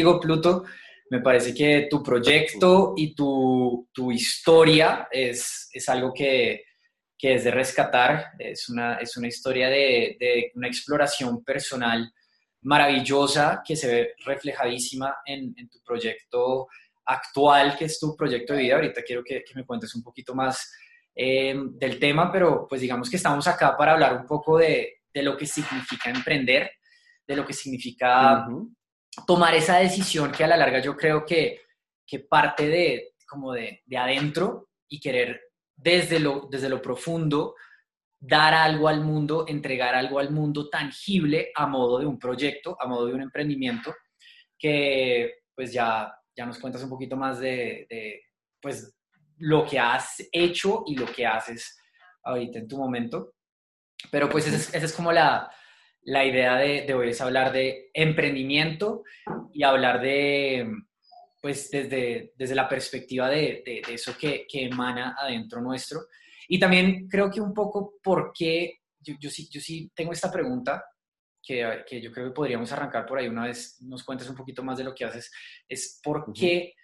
digo, Pluto, me parece que tu proyecto y tu, tu historia es, es algo que, que, es de rescatar. Es una, es una historia de, de, una exploración personal maravillosa que se ve reflejadísima en, tu proyecto actual, que es tu proyecto de vida. Ahorita quiero que, que me cuentes un poquito más eh, del tema, pero pues digamos que estamos acá para hablar un poco de, de lo que significa emprender, de lo que significa tomar esa decisión que a la larga yo creo que, que parte de, como de, de, adentro y querer desde lo, desde lo profundo dar algo al mundo, entregar algo al mundo tangible a modo de un proyecto, a modo de un emprendimiento, que pues ya, ya nos cuentas un poquito más de, de pues lo que has hecho y lo que haces ahorita en tu momento. Pero pues esa es, esa es como la, la idea de, de, hoy es hablar de emprendimiento y hablar de, pues desde, desde la perspectiva de, de, de eso que, que, emana adentro nuestro. Y también creo que un poco por qué, yo, yo, sí, yo sí tengo esta pregunta que, que, yo creo que podríamos arrancar por ahí una vez, nos cuentes un poquito más de lo que haces, es por qué,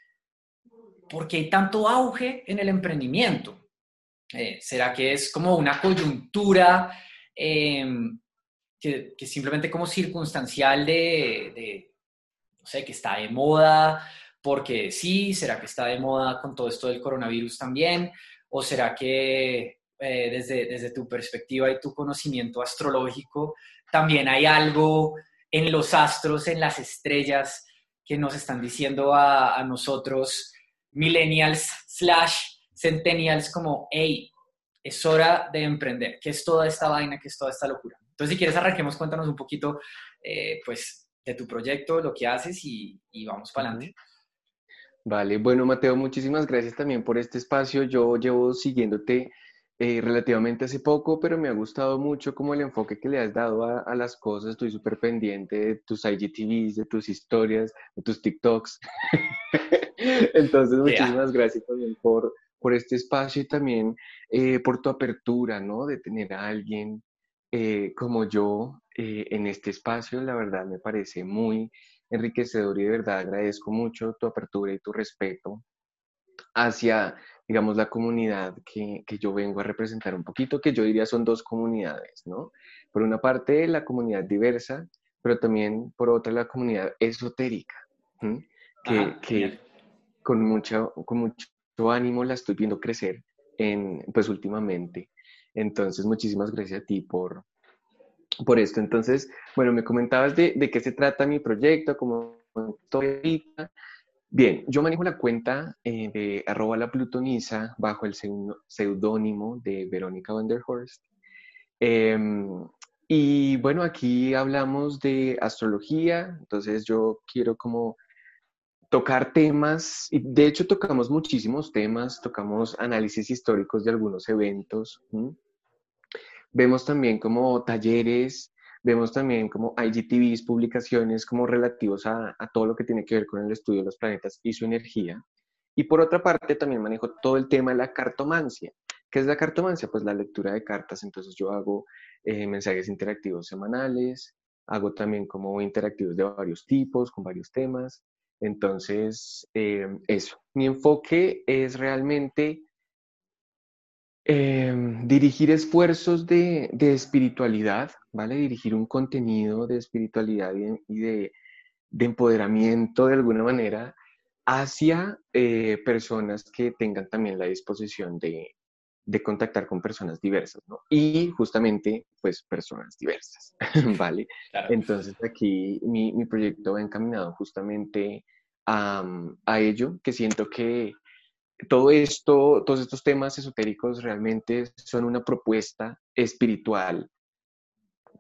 por qué hay tanto auge en el emprendimiento. Eh, ¿Será que es como una coyuntura? Eh, que, que, simplemente como circunstancial de, no sé, que está de moda, porque sí, ¿será que está de moda con todo esto del coronavirus también? ¿O será que eh, desde, desde tu perspectiva y tu conocimiento astrológico también hay algo en los astros, en las estrellas, que nos están diciendo a, nosotros, millennials slash centennials, como, hey, es hora de emprender, ¿qué es toda esta vaina, qué es toda esta locura? Entonces, si quieres, arranquemos, cuéntanos un poquito, eh, pues, de tu proyecto, lo que haces y, y vamos para adelante. Vale, bueno, Mateo, muchísimas gracias también por este espacio. Yo llevo siguiéndote eh, relativamente hace poco, pero me ha gustado mucho como el enfoque que le has dado a, a las cosas. Estoy súper pendiente de tus IGTVs, de tus historias, de tus TikToks. Entonces, muchísimas yeah. gracias también por, por este espacio y también eh, por tu apertura, ¿no? De tener a alguien eh, como yo eh, en este espacio, la verdad me parece muy enriquecedor y de verdad agradezco mucho tu apertura y tu respeto hacia, digamos, la comunidad que, que, yo vengo a representar un poquito, que yo diría son dos comunidades, ¿no? Por una parte, la comunidad diversa, pero también por otra, la comunidad esotérica, ¿sí? que, Ajá, que con, mucho, con mucho ánimo la estoy viendo crecer en, pues últimamente. Entonces, muchísimas gracias a ti por, por esto. Entonces, bueno, me comentabas de, de qué se trata mi proyecto, cómo estoy ahorita. Bien, yo manejo la cuenta eh, de arroba la plutoniza bajo el seudónimo de Verónica Vanderhorst. Eh, y bueno, aquí hablamos de astrología, entonces yo quiero como tocar temas, y de hecho tocamos muchísimos temas, tocamos análisis históricos de algunos eventos. Vemos también como talleres, vemos también como IGTVs, publicaciones como relativos a, a, todo lo que tiene que ver con el estudio de los planetas y su energía. Y por otra parte también manejo todo el tema de la cartomancia. ¿Qué es la cartomancia? Pues la lectura de cartas. Entonces yo hago eh, mensajes interactivos semanales, hago también como interactivos de varios tipos, con varios temas. Entonces, eh, eso. Mi enfoque es realmente eh, dirigir esfuerzos de, de, espiritualidad, ¿vale? Dirigir un contenido de espiritualidad y, y de, de, empoderamiento de alguna manera hacia eh, personas que tengan también la disposición de, de contactar con personas diversas, ¿no? Y justamente, pues, personas diversas, ¿vale? Claro. Entonces, aquí mi, mi, proyecto va encaminado justamente a, a ello, que siento que todo esto, todos estos temas esotéricos realmente son una propuesta espiritual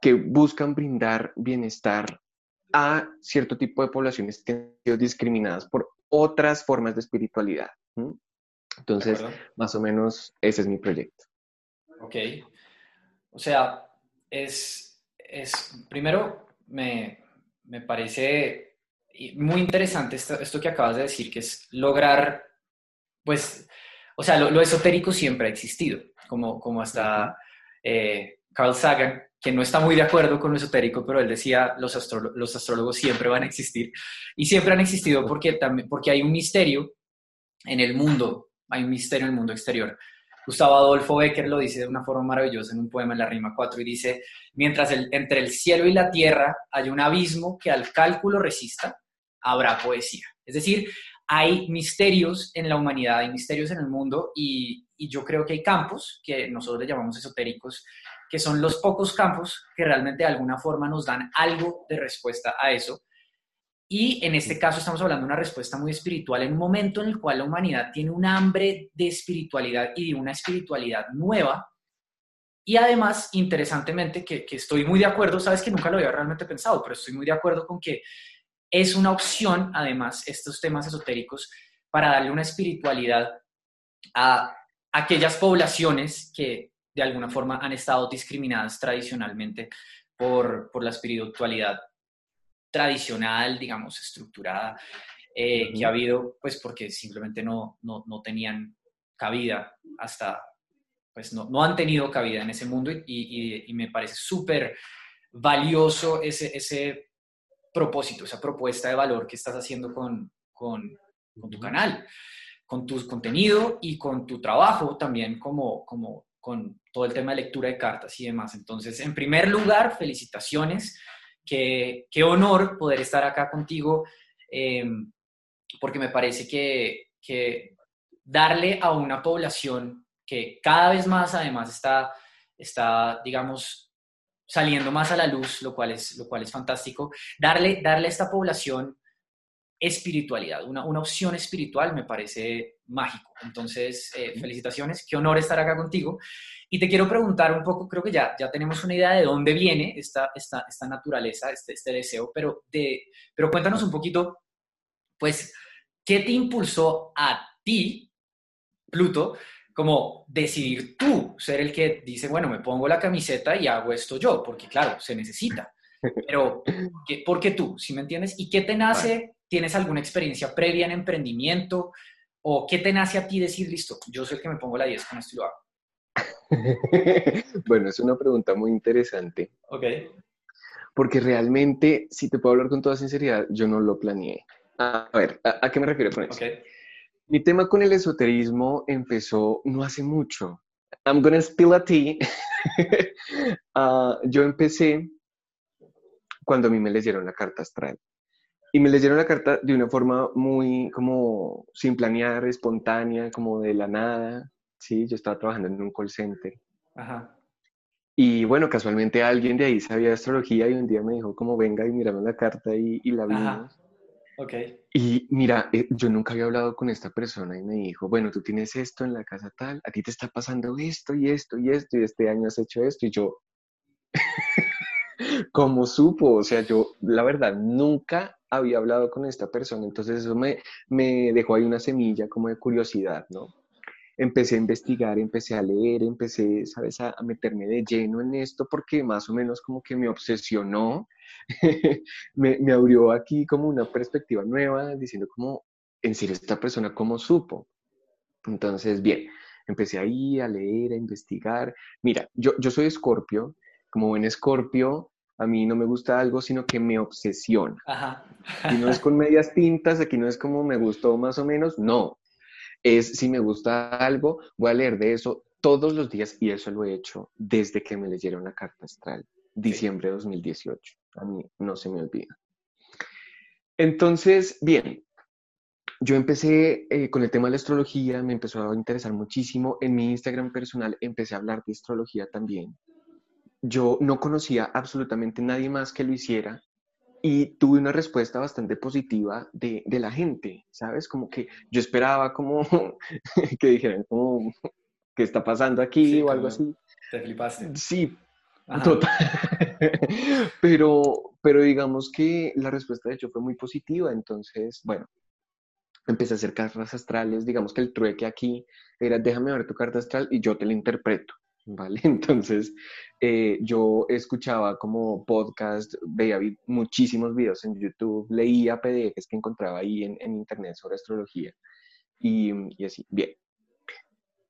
que buscan brindar bienestar a cierto tipo de poblaciones que han sido discriminadas por otras formas de espiritualidad. Entonces, más o menos, ese es mi proyecto. Ok. O sea, es, es primero, me, me parece muy interesante esto, esto que acabas de decir, que es lograr pues, o sea, lo, esotérico siempre ha existido, como, como hasta, eh, Carl Sagan, que no está muy de acuerdo con lo esotérico, pero él decía, los, los astrólogos siempre van a existir. Y siempre han existido porque, también, porque hay un misterio en el mundo, hay un misterio en el mundo exterior. Gustavo Adolfo Becker lo dice de una forma maravillosa en un poema en la rima 4 y dice, mientras entre el cielo y la tierra hay un abismo que al cálculo resista, habrá poesía. Es decir, hay misterios en la humanidad, hay misterios en el mundo y, y yo creo que hay campos que nosotros le llamamos esotéricos, que son los pocos campos que realmente de alguna forma nos dan algo de respuesta a eso. Y en este caso estamos hablando de una respuesta muy espiritual en un momento en el cual la humanidad tiene un hambre de espiritualidad y de una espiritualidad nueva. Y además, interesantemente, que, que estoy muy de acuerdo, sabes que nunca lo había realmente pensado, pero estoy muy de acuerdo con que es una opción, además, estos temas esotéricos, para darle una espiritualidad a aquellas poblaciones que de alguna forma han estado discriminadas tradicionalmente por, por la espiritualidad tradicional, digamos, estructurada, eh, que ha habido, pues porque simplemente no, no, no tenían cabida hasta, pues no, no, han tenido cabida en ese mundo y, y, y me parece súper valioso ese, ese propósito, esa propuesta de valor que estás haciendo con, con, con tu canal, con tu contenido y con tu trabajo también como, como con todo el tema de lectura de cartas y demás. Entonces, en primer lugar, felicitaciones. Qué, qué honor poder estar acá contigo, em, porque me parece que, que, darle a una población que cada vez más, además, está, está, digamos, saliendo más a la luz, lo cual es, lo cual es fantástico, darle, darle a esta población espiritualidad, una, una opción espiritual me parece mágico. Entonces, eh, felicitaciones, qué honor estar acá contigo. Y te quiero preguntar un poco, creo que ya, ya tenemos una idea de dónde viene esta, esta, esta naturaleza, este, este deseo, pero, de, pero cuéntanos un poquito, pues, ¿qué te impulsó a ti, Pluto, como decidir tú ser el que dice, bueno, me pongo la camiseta y hago esto yo, porque claro, se necesita. Pero, ¿por qué tú? ¿Sí me entiendes? ¿Y qué te nace ¿Tienes alguna experiencia previa en emprendimiento? ¿O qué te nace a ti decir, listo, yo soy el que me pongo la 10 con esto y lo hago? bueno, es una pregunta muy interesante. Ok. Porque realmente, si te puedo hablar con toda sinceridad, yo no lo planeé. A ver, ¿a, qué me refiero con eso? Okay. Mi tema con el esoterismo empezó no hace mucho. I'm gonna spill a tea. uh, yo empecé cuando a mí me leyeron la carta astral. Y me leyeron la carta de una forma muy como sin planear, espontánea, como de la nada. Sí, yo estaba trabajando en un call center. Ajá. Y bueno, casualmente alguien de ahí sabía astrología y un día me dijo como venga y mirame la carta y, y la vimos. Ok. Y mira, eh, yo nunca había hablado con esta persona y me dijo, bueno, tú tienes esto en la casa tal, a ti te está pasando esto y esto y esto y este año has hecho esto y yo, ¿cómo supo? O sea, yo la verdad nunca había hablado con esta persona, entonces eso me, me dejó ahí una semilla como de curiosidad, ¿no? Empecé a investigar, empecé a leer, empecé, ¿sabes?, a, meterme de lleno en esto porque más o menos como que me obsesionó, me, me abrió aquí como una perspectiva nueva, diciendo como, en serio, esta persona cómo supo. Entonces, bien, empecé ahí a leer, a investigar. Mira, yo, yo soy escorpio, como buen escorpio, a mí no me gusta algo, sino que me obsesiona. Ajá. Y no es con medias tintas, aquí no es como me gustó más o menos, no. Es si me gusta algo, voy a leer de eso todos los días y eso lo he hecho desde que me leyeron la carta astral, diciembre de 2018. A mí no se me olvida. Entonces, bien, yo empecé eh, con el tema de la astrología, me empezó a interesar muchísimo. En mi Instagram personal empecé a hablar de astrología también yo no conocía absolutamente nadie más que lo hiciera y tuve una respuesta bastante positiva de, de la gente, ¿sabes? Como que yo esperaba como que dijeran como, ¿qué está pasando aquí? o algo así. Te flipaste. Sí, total. pero, pero digamos que la respuesta de hecho fue muy positiva, entonces, bueno, empecé a hacer cartas astrales, digamos que el trueque aquí era déjame ver tu carta astral y yo te la interpreto. ¿Vale? Entonces, eh, yo escuchaba como podcast, veía muchísimos videos en YouTube, leía PDFs que encontraba ahí en, internet sobre astrología y, y, así, bien.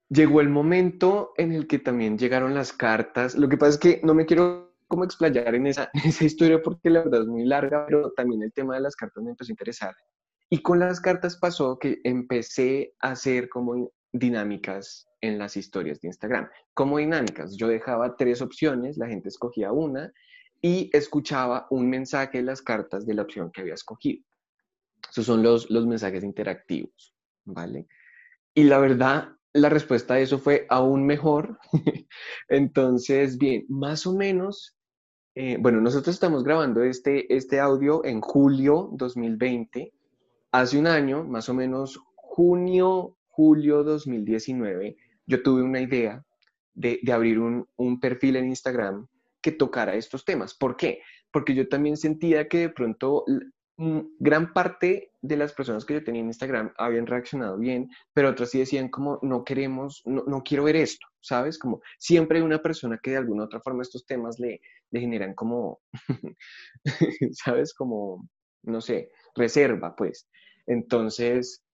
llegó el momento en el que también llegaron las cartas. Lo que pasa es que no me quiero como explayar en esa, en esa historia porque la verdad es muy larga, pero también el tema de las cartas me empezó a interesar. Y con las cartas pasó que empecé a hacer como dinámicas en las historias de Instagram. Como dinámicas, yo dejaba tres opciones, la gente escogía una y escuchaba un mensaje de las cartas de la opción que había escogido. Esos son los, los mensajes interactivos, ¿vale? Y la verdad, la respuesta a eso fue aún mejor. Entonces, bien, más o menos, eh, bueno, nosotros estamos grabando este, este audio en julio 2020 hace un año, más o menos junio, julio 2019, yo tuve una idea de, abrir un, perfil en Instagram que tocara estos temas. ¿Por qué? Porque yo también sentía que de pronto gran parte de las personas que yo tenía en Instagram habían reaccionado bien, pero otras sí decían como, no queremos, no, no quiero ver esto, ¿sabes? Como siempre hay una persona que de alguna u otra forma estos temas le, le generan como, ¿sabes? Como, no sé, reserva, pues. Entonces,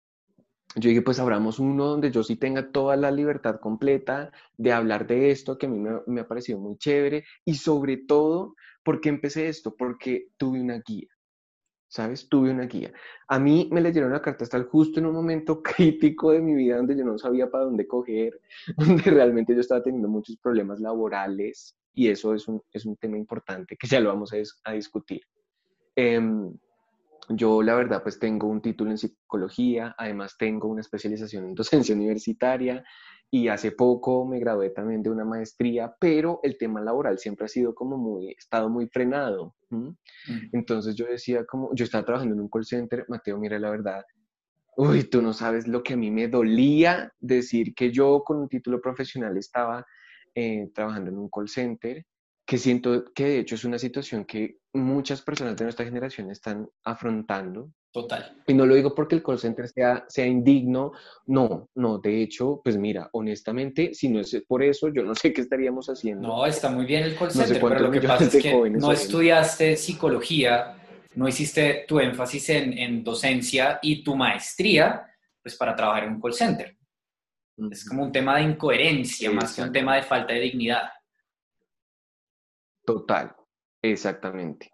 yo dije, pues abramos uno donde yo sí tenga toda la libertad completa de hablar de esto, que a mí me, ha parecido muy chévere, y sobre todo, ¿por qué empecé esto? Porque tuve una guía, ¿sabes? Tuve una guía. A mí me leyeron la carta hasta justo en un momento crítico de mi vida donde yo no sabía para dónde coger, donde realmente yo estaba teniendo muchos problemas laborales, y eso es un, es un tema importante que ya lo vamos a, discutir. Em, yo, la verdad, pues tengo un título en psicología, además tengo una especialización en docencia universitaria y hace poco me gradué también de una maestría, pero el tema laboral siempre ha sido como muy, estado muy frenado. Mm. Entonces yo decía como, yo estaba trabajando en un call center, Mateo, mira la verdad, uy, tú no sabes lo que a mí me dolía decir que yo con un título profesional estaba eh, trabajando en un call center que siento que de hecho es una situación que muchas personas de nuestra generación están afrontando. Total. Y no lo digo porque el call center sea, sea indigno, no, no, de hecho, pues mira, honestamente, si no es por eso, yo no sé qué estaríamos haciendo. No, está muy bien el call center, pero lo que pasa es que no estudiaste psicología, no hiciste tu énfasis en, en, docencia y tu maestría, pues para trabajar en un call center. Es como un tema de incoherencia, más que un tema de falta de dignidad. Total, exactamente.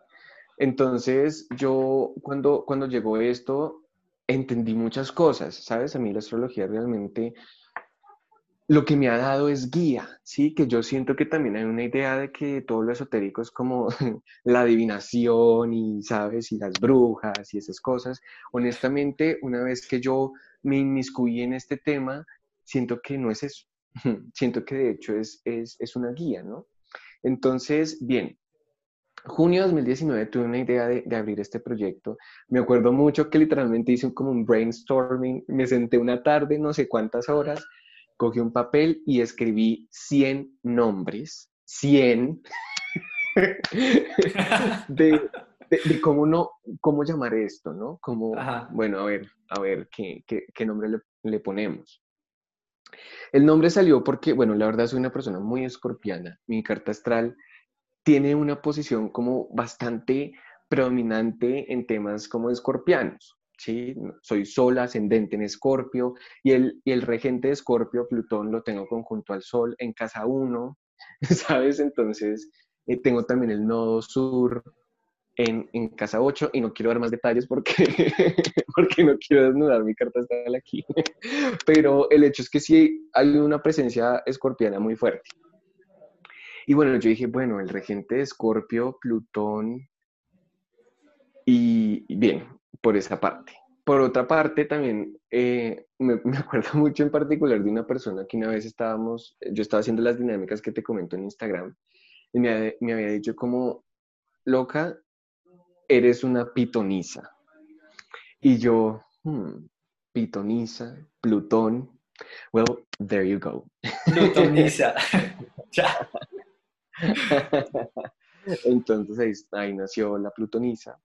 Entonces, yo cuando, cuando llegó esto, entendí muchas cosas, ¿sabes? A mí la astrología realmente lo que me ha dado es guía, ¿sí? Que yo siento que también hay una idea de que todo lo esotérico es como la adivinación y, ¿sabes? Y las brujas y esas cosas. Honestamente, una vez que yo me inmiscuí en este tema, siento que no es eso. siento que de hecho es, es, es una guía, ¿no? Entonces, bien, junio de 2019 tuve una idea de, abrir este proyecto. Me acuerdo mucho que literalmente hice como un brainstorming, me senté una tarde, no sé cuántas horas, cogí un papel y escribí 100 nombres, 100, de, cómo, no, cómo llamar esto, ¿no? Como, bueno, a ver, a ver, ¿qué, qué, nombre le, le ponemos? El nombre salió porque, bueno, la verdad soy una persona muy escorpiana. Mi carta astral tiene una posición como bastante predominante en temas como escorpianos. ¿sí? Soy sol ascendente en escorpio y el, y el regente de escorpio, Plutón, lo tengo conjunto al sol en casa 1, ¿sabes? Entonces, eh, tengo también el nodo sur en, casa 8 y no quiero dar más detalles porque, porque no quiero desnudar mi carta astral aquí. Pero el hecho es que sí hay una presencia escorpiana muy fuerte. Y bueno, yo dije, bueno, el regente de Escorpio, Plutón, y bien, por esa parte. Por otra parte, también eh, me, me, acuerdo mucho en particular de una persona que una vez estábamos, yo estaba haciendo las dinámicas que te comento en Instagram, y me, me había dicho como, loca, eres una pitonisa. Y yo, hmm, pitonisa, Plutón. Well, there you go. Plutonisa. Entonces ahí, nació la plutonisa.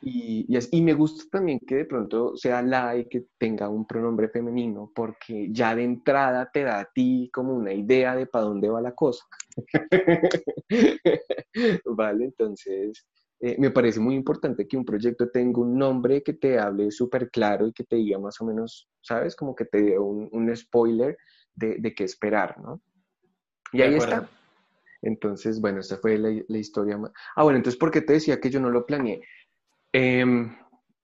y, y, me gusta también que de pronto sea la y que tenga un pronombre femenino, porque ya de entrada te da a ti como una idea de para dónde va la cosa. vale, entonces eh, me parece muy importante que un proyecto tenga un nombre que te hable súper claro y que te diga más o menos, ¿sabes? Como que te dé un, spoiler de, qué esperar, ¿no? Y ahí está. Entonces, bueno, esta fue la, la, historia. Ah, bueno, entonces, ¿por qué te decía que yo no lo planeé? Em,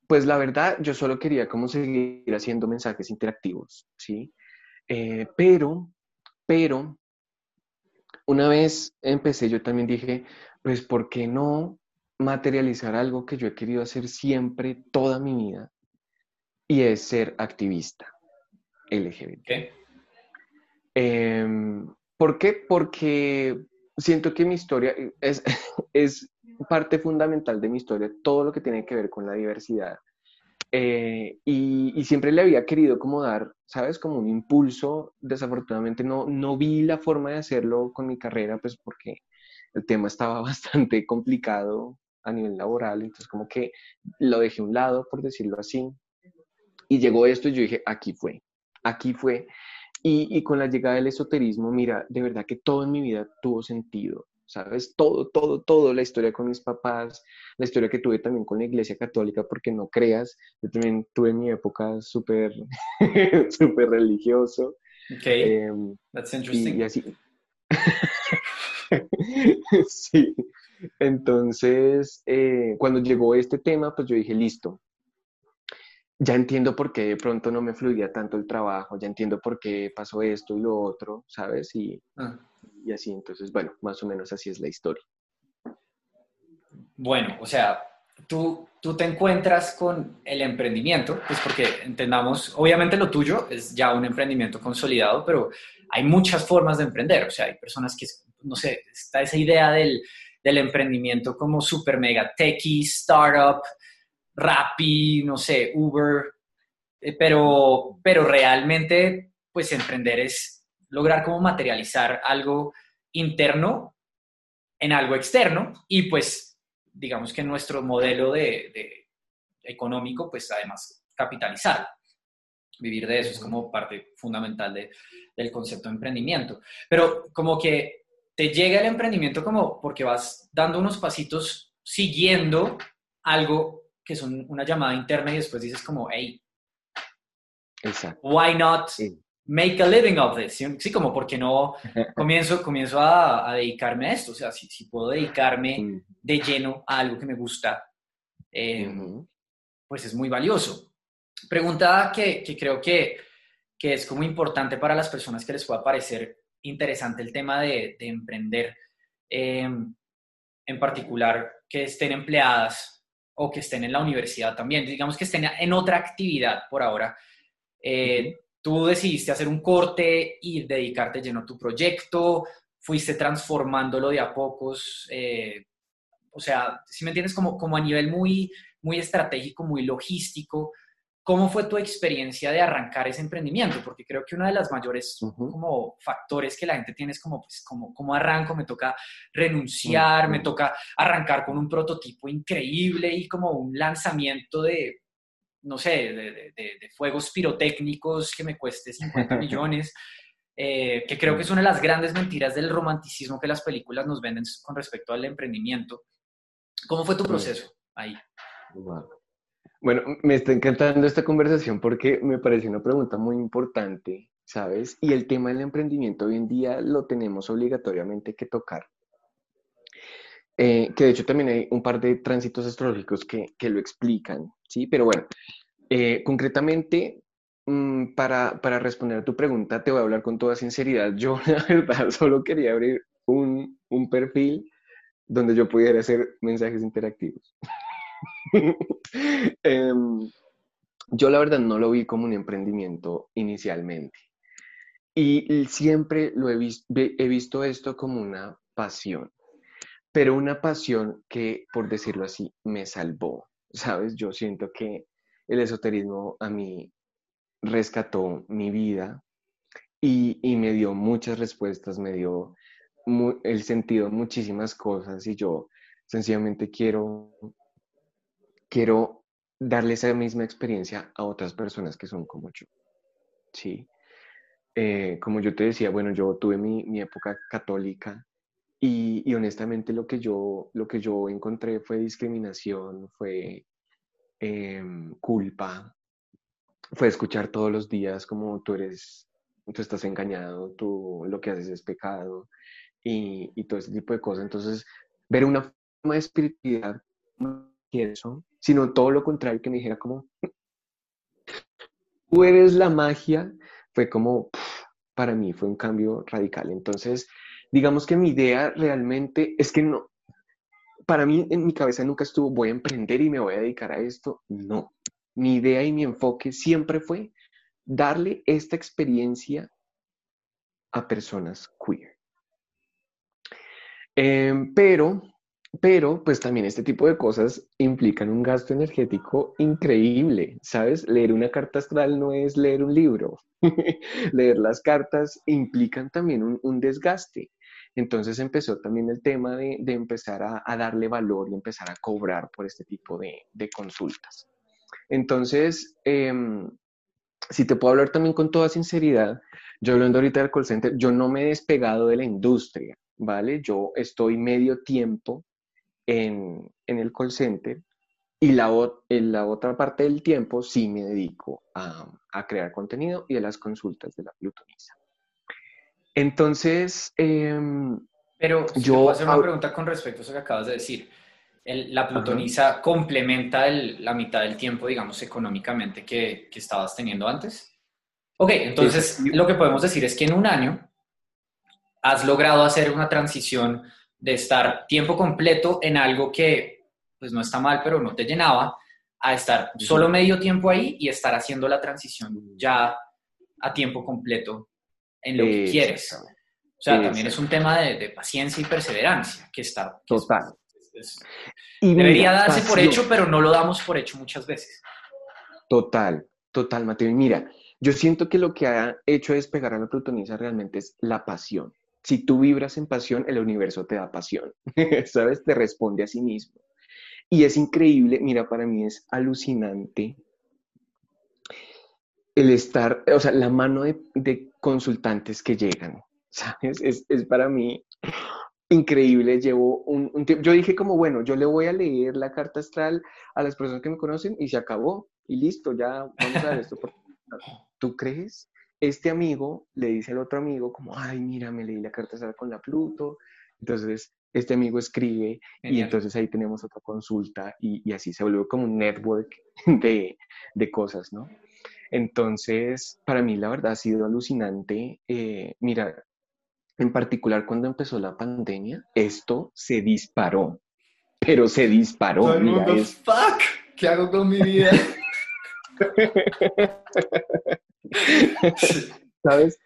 pues la verdad, yo solo quería como seguir haciendo mensajes interactivos, ¿sí? Eh, pero, pero, una vez empecé, yo también dije, pues, ¿por qué no materializar algo que yo he querido hacer siempre, toda mi vida? Y es ser activista LGBT. Em, ¿Por qué? Porque siento que mi historia es, es parte fundamental de mi historia, todo lo que tiene que ver con la diversidad. Eh, y, siempre le había querido como dar, ¿sabes? Como un impulso. Desafortunadamente no, no vi la forma de hacerlo con mi carrera, pues porque el tema estaba bastante complicado a nivel laboral, entonces como que lo dejé a un lado, por decirlo así. Y llegó esto y yo dije, aquí fue, aquí fue. Y, y con la llegada del esoterismo, mira, de verdad que todo en mi vida tuvo sentido. ¿sabes? Todo, todo, todo, la historia con mis papás, la historia que tuve también con la iglesia católica, porque no creas, yo también tuve mi época súper, súper religioso. Ok, em, that's interesting. Y, así. sí. Entonces, eh, cuando llegó este tema, pues yo dije, listo, ya entiendo por qué de pronto no me fluía tanto el trabajo, ya entiendo por qué pasó esto y lo otro, ¿sabes? Y, ah. y así, entonces, bueno, más o menos así es la historia. Bueno, o sea, tú, tú te encuentras con el emprendimiento, pues porque entendamos, obviamente lo tuyo es ya un emprendimiento consolidado, pero hay muchas formas de emprender, o sea, hay personas que, no sé, está esa idea del, del emprendimiento como super mega techie, startup, Rappi, no sé, Uber, eh, pero, pero realmente, pues emprender es lograr como materializar algo interno en algo externo y pues digamos que nuestro modelo de, económico, pues además capitalizar. Vivir de eso es como parte fundamental del concepto de emprendimiento. Pero como que te llega el emprendimiento como porque vas dando unos pasitos siguiendo algo que son una llamada interna y después dices como, hey, why not make a living of this? Sí, como porque no comienzo, comienzo a, dedicarme a esto, o sea, si, si puedo dedicarme de lleno a algo que me gusta, eh, pues es muy valioso. Pregunta que, que creo que, que, es como importante para las personas que les pueda parecer interesante el tema de, de emprender, eh, en particular que estén empleadas o que estén en la universidad también, digamos que estén en otra actividad por ahora. Eh, tú decidiste hacer un corte y dedicarte lleno a tu proyecto, fuiste transformándolo de a pocos, eh, o sea, si me entiendes, como, como a nivel muy, muy estratégico, muy logístico, ¿Cómo fue tu experiencia de arrancar ese emprendimiento? Porque creo que uno de los mayores como factores que la gente tiene es como, pues, como, como arranco, me toca renunciar, me toca arrancar con un prototipo increíble y como un lanzamiento de, no sé, de, de, fuegos pirotécnicos que me cueste 50 millones, eh, que creo que es una de las grandes mentiras del romanticismo que las películas nos venden con respecto al emprendimiento. ¿Cómo fue tu proceso ahí? Bueno, me está encantando esta conversación porque me parece una pregunta muy importante, ¿sabes? Y el tema del emprendimiento hoy en día lo tenemos obligatoriamente que tocar. Eh, que de hecho también hay un par de tránsitos astrológicos que, que lo explican, ¿sí? Pero bueno, eh, concretamente, mm, para, para, responder a tu pregunta, te voy a hablar con toda sinceridad. Yo, la verdad, solo quería abrir un, un perfil donde yo pudiera hacer mensajes interactivos. Em, yo la verdad no lo vi como un emprendimiento inicialmente. Y siempre lo he, he visto esto como una pasión, pero una pasión que, por decirlo así, me salvó. ¿Sabes? Yo siento que el esoterismo a mí rescató mi vida y, y me dio muchas respuestas, me dio el sentido de muchísimas cosas y yo sencillamente quiero quiero darle esa misma experiencia a otras personas que son como yo. Sí. Eh, como yo te decía, bueno, yo tuve mi, mi época católica y, y, honestamente lo que, yo, lo que yo encontré fue discriminación, fue em, culpa, fue escuchar todos los días como tú eres tú estás engañado, tú lo que haces es pecado y, y todo ese tipo de cosas. Entonces, ver una forma de espiritualidad no eso, sino todo lo contrario, que me dijera como, tú eres la magia, fue como, para mí fue un cambio radical. Entonces, digamos que mi idea realmente es que no, para mí en mi cabeza nunca estuvo, voy a emprender y me voy a dedicar a esto. No, mi idea y mi enfoque siempre fue darle esta experiencia a personas queer. Em, pero, pero, pues también este tipo de cosas implican un gasto energético increíble, ¿sabes? Leer una carta astral no es leer un libro. leer las cartas implican también un, desgaste. Entonces empezó también el tema de, empezar a, darle valor y empezar a cobrar por este tipo de, consultas. Entonces, em, si te puedo hablar también con toda sinceridad, yo hablando ahorita del call center, yo no me he despegado de la industria, ¿vale? Yo estoy medio tiempo en, el call center y la, en la otra parte del tiempo sí me dedico a, crear contenido y a las consultas de la plutonisa. Entonces, em, pero yo puedo hacer una pregunta con respecto a eso que acabas de decir. la plutonisa complementa la mitad del tiempo, digamos, económicamente que, que estabas teniendo antes. Ok, entonces lo que podemos decir es que en un año has logrado hacer una transición de estar tiempo completo en algo que pues no está mal, pero no te llenaba, a estar solo medio tiempo ahí y estar haciendo la transición ya a tiempo completo en lo que quieres. O sea, también es un tema de, paciencia y perseverancia que está. Total. debería darse por hecho, pero no lo damos por hecho muchas veces. Total, total, Mateo. Y mira, yo siento que lo que ha hecho despegar a la plutonisa realmente es la pasión si tú vibras en pasión, el universo te da pasión, ¿sabes? Te responde a sí mismo. Y es increíble, mira, para mí es alucinante el estar, o sea, la mano de, consultantes que llegan, ¿sabes? Es, para mí increíble. Llevo un, tiempo, yo dije como, bueno, yo le voy a leer la carta astral a las personas que me conocen y se acabó y listo, ya vamos a ver esto. ¿Tú crees? Este amigo le dice al otro amigo como, ay, mira, me leí la carta astral con la Pluto. Entonces, este amigo escribe y entonces ahí tenemos otra consulta y, así se volvió como un network de, cosas, ¿no? Entonces, para mí la verdad ha sido alucinante. Eh, mira, en particular cuando empezó la pandemia, esto se disparó, pero se disparó. Todo el fuck, ¿qué hago con mi vida? ¿Sabes?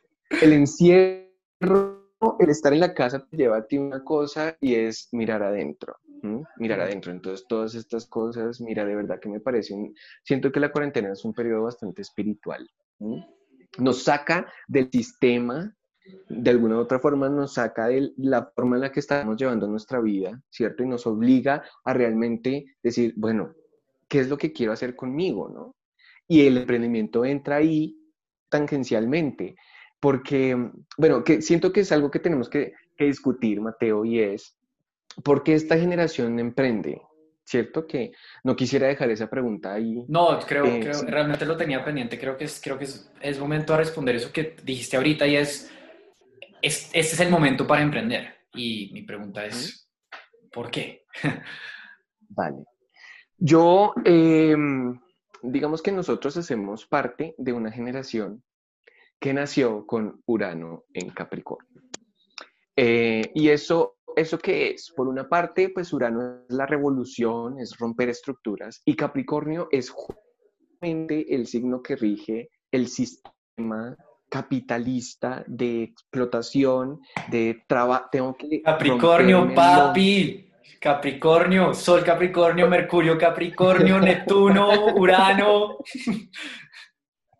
El encierro, el estar en la casa te lleva a ti una cosa y es mirar adentro. Mirar adentro. Entonces, todas estas cosas, mira, de verdad que me parecen. Siento que la cuarentena es un periodo bastante espiritual. Nos saca del sistema, de alguna u otra forma, nos saca de la forma en la que estamos llevando nuestra vida, ¿cierto? Y nos obliga a realmente decir, bueno, ¿qué es lo que quiero hacer conmigo, no? Y el emprendimiento entra ahí tangencialmente, porque, bueno, que siento que es algo que tenemos que, discutir, Mateo, y es, ¿por qué esta generación emprende? ¿Cierto? Que no quisiera dejar esa pregunta ahí. No, creo, que eh, realmente lo tenía pendiente, creo que es, creo que es, es, momento a responder eso que dijiste ahorita y es, es, este es el momento para emprender. Y mi pregunta es, ¿por qué? vale. Yo, em, digamos que nosotros hacemos parte de una generación que nació con Urano en Capricornio. Eh, y eso, ¿eso qué es? Por una parte, pues Urano es la revolución, es romper estructuras, y Capricornio es justamente el signo que rige el sistema capitalista de explotación, de trabajo. Capricornio, papi. Capricornio, Sol Capricornio, Mercurio Capricornio, Neptuno, Urano.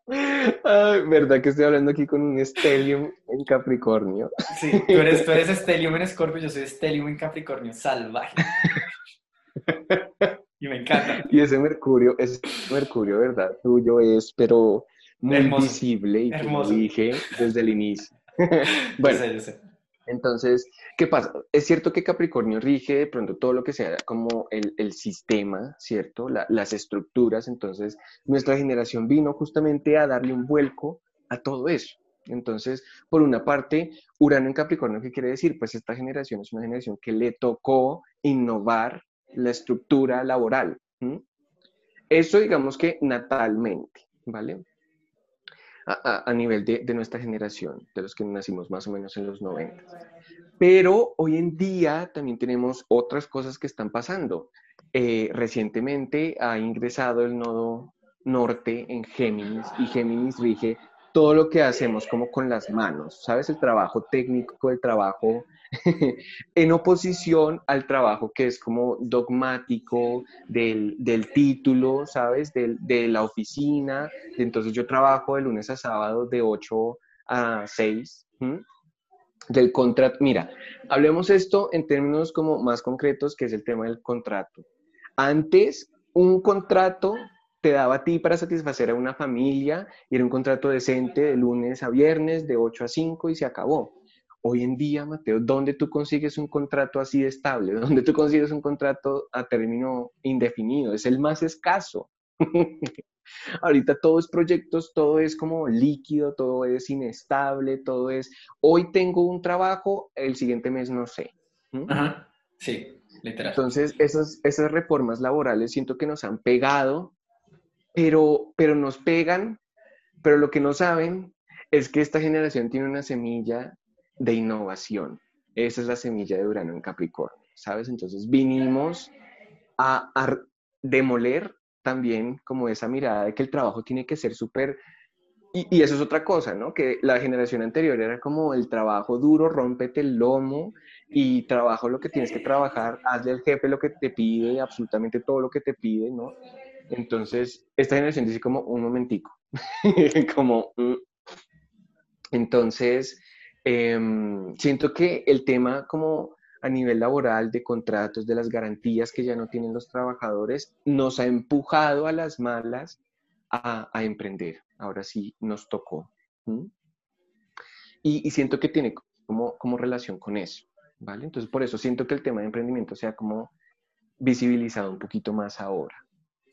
verdad que estoy hablando aquí con un Stellium en Capricornio. Sí, tú eres, tú eres Stellium en Scorpio, yo soy Stellium en Capricornio, salvaje. Y me encanta. Y ese Mercurio, ese Mercurio, ¿verdad? Tuyo es, pero muy visible y como dije desde el inicio. bueno, yo sé. Entonces, ¿qué pasa? Es cierto que Capricornio rige de pronto todo lo que sea como el, sistema, ¿cierto? las estructuras. Entonces, nuestra generación vino justamente a darle un vuelco a todo eso. Entonces, por una parte, Urano en Capricornio, ¿qué quiere decir? Pues esta generación es una generación que le tocó innovar la estructura laboral. Eso digamos que natalmente, ¿vale? A, nivel de, nuestra generación, de los que nacimos más o menos en los 90. Pero hoy en día también tenemos otras cosas que están pasando. Eh, recientemente ha ingresado el nodo norte en Géminis y Géminis rige todo lo que hacemos como con las manos, ¿sabes? El trabajo técnico, el trabajo en oposición al trabajo que es como dogmático del, título, ¿sabes? de la oficina. Entonces yo trabajo de lunes a sábado de 8 a 6. Del contrato. Mira, hablemos esto en términos como más concretos, que es el tema del contrato. Antes, un contrato te daba a ti para satisfacer a una familia y era un contrato decente de lunes a viernes, de 8 a 5 y se acabó. Hoy en día, Mateo, ¿dónde tú consigues un contrato así de estable? ¿Dónde tú consigues un contrato a término indefinido? Es el más escaso. Ahorita todo es proyectos, todo es como líquido, todo es inestable, todo es, hoy tengo un trabajo, el siguiente mes no sé. Ajá. Sí, literal. Entonces, esas, esas reformas laborales siento que nos han pegado, pero, pero nos pegan, pero lo que no saben es que esta generación tiene una semilla de innovación. Esa es la semilla de Urano en Capricornio, ¿sabes? Entonces vinimos a, a demoler también como esa mirada de que el trabajo tiene que ser súper... Y, eso es otra cosa, ¿no? Que la generación anterior era como el trabajo duro, rómpete el lomo y trabajo lo que tienes que trabajar, hazle al jefe lo que te pide, absolutamente todo lo que te pide, ¿no? Entonces, esta generación dice como un momentico, como... Mm". Entonces, em, siento que el tema como a nivel laboral, de contratos, de las garantías que ya no tienen los trabajadores, nos ha empujado a las malas a, emprender. Ahora sí nos tocó. Y, siento que tiene como, como relación con eso, ¿vale? Entonces, por eso siento que el tema de emprendimiento sea como visibilizado un poquito más ahora.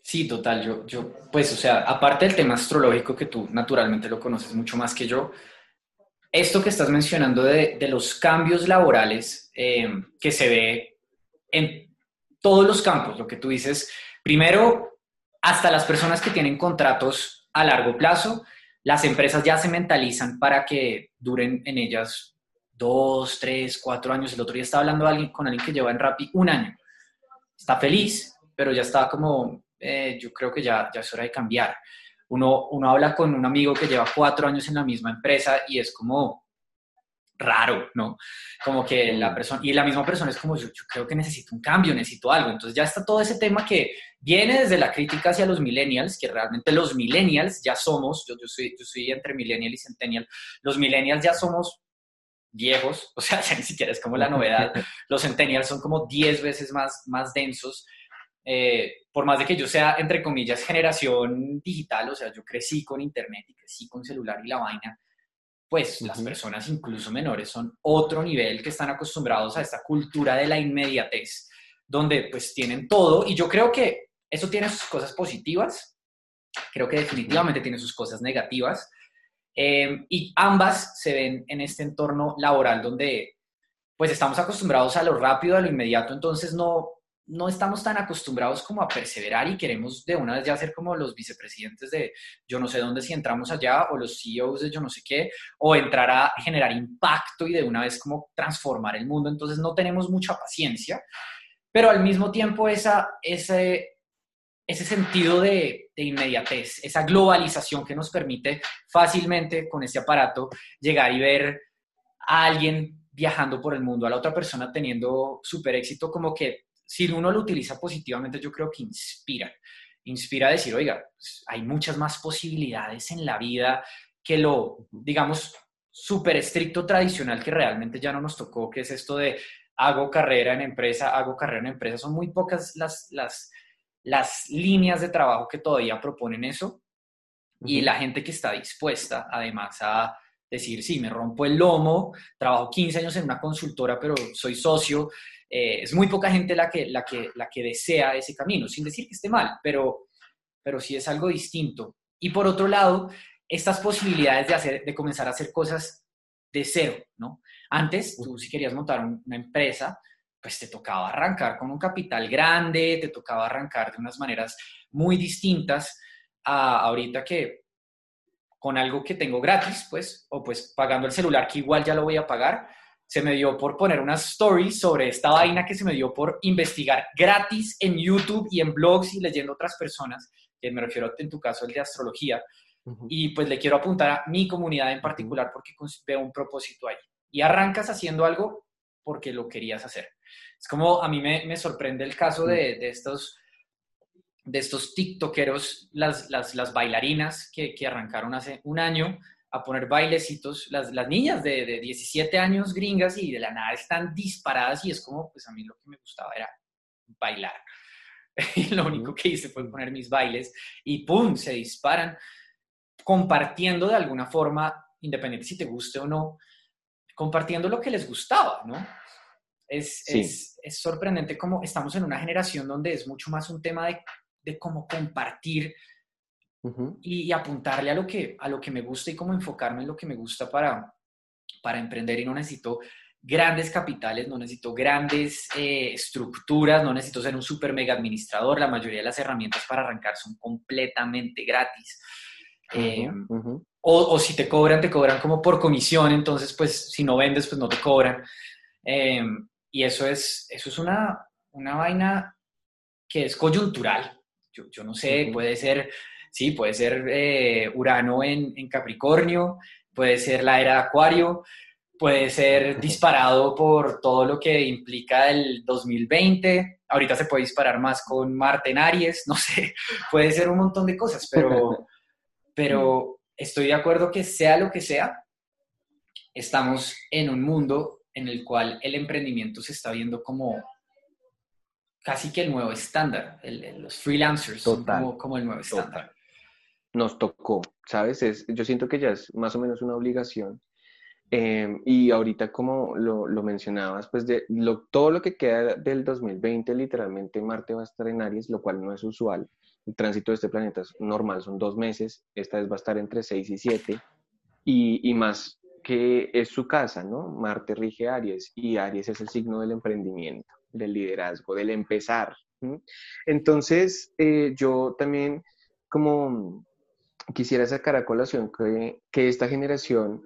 Sí, total. Yo, yo, pues, o sea, aparte del tema astrológico que tú naturalmente lo conoces mucho más que yo, esto que estás mencionando de, los cambios laborales eh, que se ve en todos los campos, lo que tú dices, primero, hasta las personas que tienen contratos a largo plazo, las empresas ya se mentalizan para que duren en ellas dos, tres, cuatro años. El otro día estaba hablando con alguien que lleva en Rappi un año. Está feliz, pero ya está como, eh, yo creo que ya, ya es hora de cambiar uno, uno habla con un amigo que lleva cuatro años en la misma empresa y es como raro, ¿no? Como que la persona, y la misma persona es como, yo, creo que necesito un cambio, necesito algo. Entonces ya está todo ese tema que viene desde la crítica hacia los millennials, que realmente los millennials ya somos, yo, yo, soy, yo soy entre millennial y centennial, los millennials ya somos viejos, o sea, ya ni siquiera es como la novedad, los centennials son como 10 veces más, más densos, eh, por más de que yo sea, entre comillas, generación digital, o sea, yo crecí con internet y crecí con celular y la vaina, pues las personas incluso menores son otro nivel que están acostumbrados a esta cultura de la inmediatez, donde pues tienen todo. Y yo creo que eso tiene sus cosas positivas, creo que definitivamente tiene sus cosas negativas eh, y ambas se ven en este entorno laboral donde pues estamos acostumbrados a lo rápido, a lo inmediato, entonces no, no estamos tan acostumbrados como a perseverar y queremos de una vez ya ser como los vicepresidentes de yo no sé dónde si entramos allá o los CEOs de yo no sé qué o entrar a generar impacto y de una vez como transformar el mundo. Entonces no tenemos mucha paciencia, pero al mismo tiempo esa, ese, ese sentido de, de inmediatez, esa globalización que nos permite fácilmente con este aparato llegar y ver a alguien viajando por el mundo, a la otra persona teniendo súper éxito, como que si uno lo utiliza positivamente, yo creo que inspira. Inspira a decir, oiga, pues, hay muchas más posibilidades en la vida que lo, digamos, súper estricto tradicional que realmente ya no nos tocó, que es esto de hago carrera en empresa, hago carrera en empresa. Son muy pocas las, las, las líneas de trabajo que todavía proponen eso. Y la gente que está dispuesta, además, a decir, sí, me rompo el lomo, trabajo 15 años en una consultora, pero soy socio eh, es muy poca gente la que, la, que, la que desea ese camino, sin decir que esté mal, pero, pero sí es algo distinto. Y por otro lado, estas posibilidades de, hacer, de comenzar a hacer cosas de cero, ¿no? Antes, tú si querías montar una empresa, pues te tocaba arrancar con un capital grande, te tocaba arrancar de unas maneras muy distintas a ahorita que con algo que tengo gratis, pues, o pues pagando el celular que igual ya lo voy a pagar, se me dio por poner una story sobre esta vaina que se me dio por investigar gratis en YouTube y en blogs y leyendo otras personas, que me refiero en tu caso el de astrología, y pues le quiero apuntar a mi comunidad en particular porque veo un propósito ahí. Y arrancas haciendo algo porque lo querías hacer. Es como a mí me, sorprende el caso de, estos de estos tiktokeros, las, las, bailarinas que, que, arrancaron hace un año a poner bailecitos, las, las niñas de, de, 17 años gringas y de la nada están disparadas y es como, pues a mí lo que me gustaba era bailar. Y lo único que hice fue poner mis bailes y ¡pum! se disparan compartiendo de alguna forma, independiente si te guste o no, compartiendo lo que les gustaba, ¿no? Es, es, es, sorprendente cómo estamos en una generación donde es mucho más un tema de, de cómo compartir y, apuntarle a lo, que, a lo que me gusta y cómo enfocarme en lo que me gusta para, para emprender y no necesito grandes capitales, no necesito grandes eh, estructuras, no necesito ser un super mega administrador, la mayoría de las herramientas para arrancar son completamente gratis. Eh, o, si te cobran, te cobran como por comisión, entonces pues si no vendes, pues no te cobran. Eh, y eso es, eso es una, una vaina que es coyuntural. Yo, yo no sé, puede ser, sí, puede ser eh, Urano en, en, Capricornio, puede ser la era de Acuario, puede ser disparado por todo lo que implica el 2020. Ahorita se puede disparar más con Marte en Aries, no sé, puede ser un montón de cosas, pero, pero estoy de acuerdo que sea lo que sea, estamos en un mundo en el cual el emprendimiento se está viendo como casi que el nuevo estándar. los freelancers como, el nuevo estándar. Nos tocó, ¿sabes? yo siento que ya es más o menos una obligación. Em, y ahorita, como lo, mencionabas, pues de todo lo que queda del 2020, literalmente Marte va a estar en Aries, lo cual no es usual. El tránsito de este planeta es normal, son dos meses, esta vez va a estar entre seis y siete, y, y más que es su casa, ¿no? Marte rige Aries y Aries es el signo del emprendimiento, del liderazgo, del empezar. Entonces, eh, yo también como quisiera sacar a colación que, que esta generación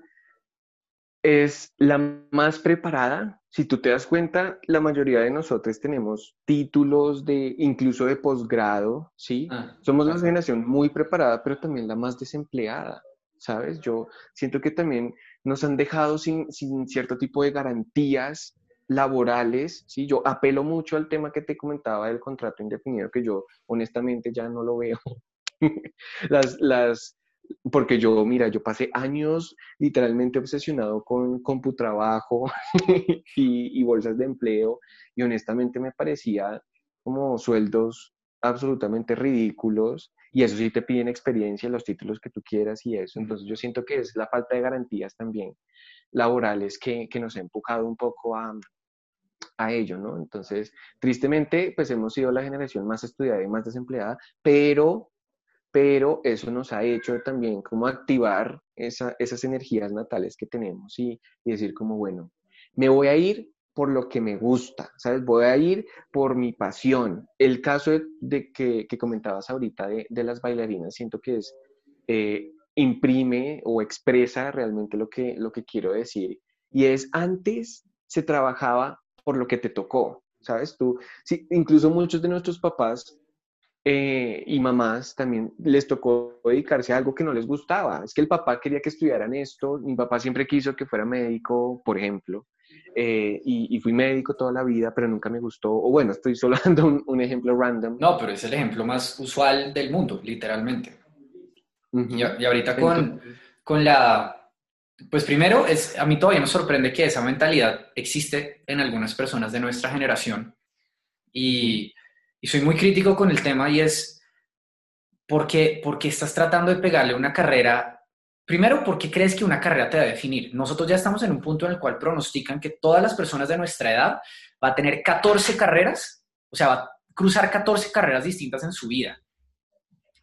es la más preparada. Si tú te das cuenta, la mayoría de nosotros tenemos títulos de incluso de posgrado, ¿sí? Ah, Somos una generación muy preparada, pero también la más desempleada, ¿sabes? Yo siento que también nos han dejado sin, cierto tipo de garantías laborales, ¿sí? Yo apelo mucho al tema que te comentaba del contrato indefinido, que yo honestamente ya no lo veo. las, las, porque yo, mira, yo pasé años literalmente obsesionado con computrabajo y, y bolsas de empleo y honestamente me parecía como sueldos absolutamente ridículos y eso sí te piden experiencia, los títulos que tú quieras y eso. Entonces yo siento que es la falta de garantías también laborales que, que nos ha empujado un poco a, a ello, ¿no? Entonces, tristemente, pues hemos sido la generación más estudiada y más desempleada, pero, pero eso nos ha hecho también como activar esa, esas energías natales que tenemos y, decir como, bueno, me voy a ir por lo que me gusta, ¿sabes? Voy a ir por mi pasión. El caso de, que, comentabas ahorita de, las bailarinas, siento que es, eh, imprime o expresa realmente lo que, lo que quiero decir. Y es, antes se trabajaba por lo que te tocó, ¿sabes? Tú, sí, incluso muchos de nuestros papás eh, y mamás también les tocó dedicarse a algo que no les gustaba. Es que el papá quería que estudiaran esto, mi papá siempre quiso que fuera médico, por ejemplo, eh, y, fui médico toda la vida, pero nunca me gustó, o bueno, estoy solo dando un, ejemplo random. No, pero es el ejemplo más usual del mundo, literalmente. y, ahorita con, con la, pues primero, es, a mí todavía me sorprende que esa mentalidad existe en algunas personas de nuestra generación. Y, soy muy crítico con el tema y es, ¿por qué, porque estás tratando de pegarle una carrera Primero, ¿por qué crees que una carrera te va a definir? Nosotros ya estamos en un punto en el cual pronostican que todas las personas de nuestra edad va a tener 14 carreras, o sea, va a cruzar 14 carreras distintas en su vida.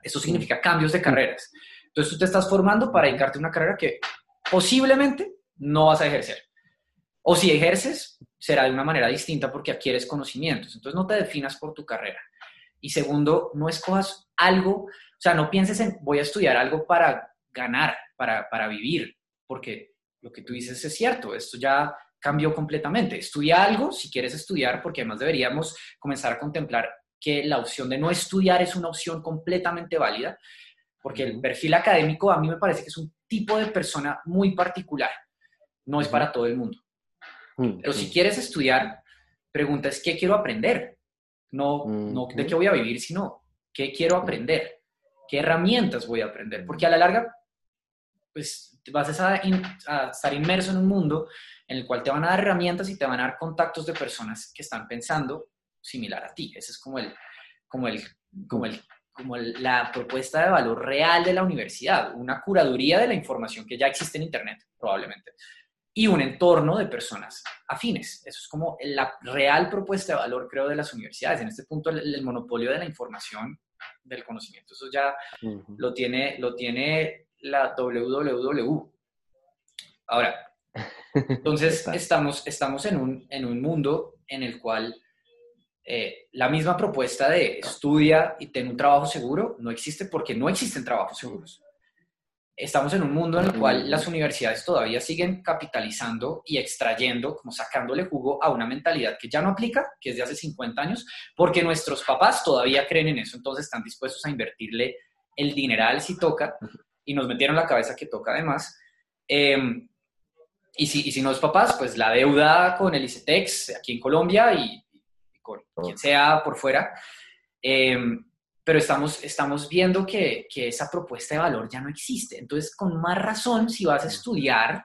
Eso significa cambios de carreras. Entonces tú te estás formando para dedicarte a una carrera que posiblemente no vas a ejercer. O si ejerces, será de una manera distinta porque adquieres conocimientos. Entonces no te definas por tu carrera. Y segundo, no escojas algo, o sea, no pienses en voy a estudiar algo para ganar, para, para vivir, porque lo que tú dices es cierto, esto ya cambió completamente. Estudia algo si quieres estudiar, porque además deberíamos comenzar a contemplar que la opción de no estudiar es una opción completamente válida, porque el perfil académico a mí me parece que es un tipo de persona muy particular, no es para todo el mundo. Pero si quieres estudiar, pregunta es qué quiero aprender, no, no de qué voy a vivir, sino qué quiero aprender, qué herramientas voy a aprender, porque a la larga, pues vas a, a estar inmerso en un mundo en el cual te van a dar herramientas y te van a dar contactos de personas que están pensando similar a ti. Esa es como, el, como, el, como, el, como la propuesta de valor real de la universidad, una curaduría de la información que ya existe en Internet, probablemente, y un entorno de personas afines. Eso es como la real propuesta de valor, creo, de las universidades. En este punto, el, monopolio de la información, del conocimiento, eso ya lo, tiene, lo tiene la WWW. Ahora, entonces, estamos, estamos en, un, en un mundo en el cual eh, la misma propuesta de estudia y ten un trabajo seguro no existe porque no existen trabajos seguros. Estamos en un mundo en el cual las universidades todavía siguen capitalizando y extrayendo, como sacándole jugo a una mentalidad que ya no aplica, que es de hace 50 años, porque nuestros papás todavía creen en eso, entonces están dispuestos a invertirle el dineral si toca, y nos metieron la cabeza que toca además. Eh, y si, y si no es papás, pues la deuda con el ICETEX aquí en Colombia y, con quien sea por fuera. Em, pero estamos, estamos viendo que, que, esa propuesta de valor ya no existe. Entonces, con más razón, si vas a estudiar,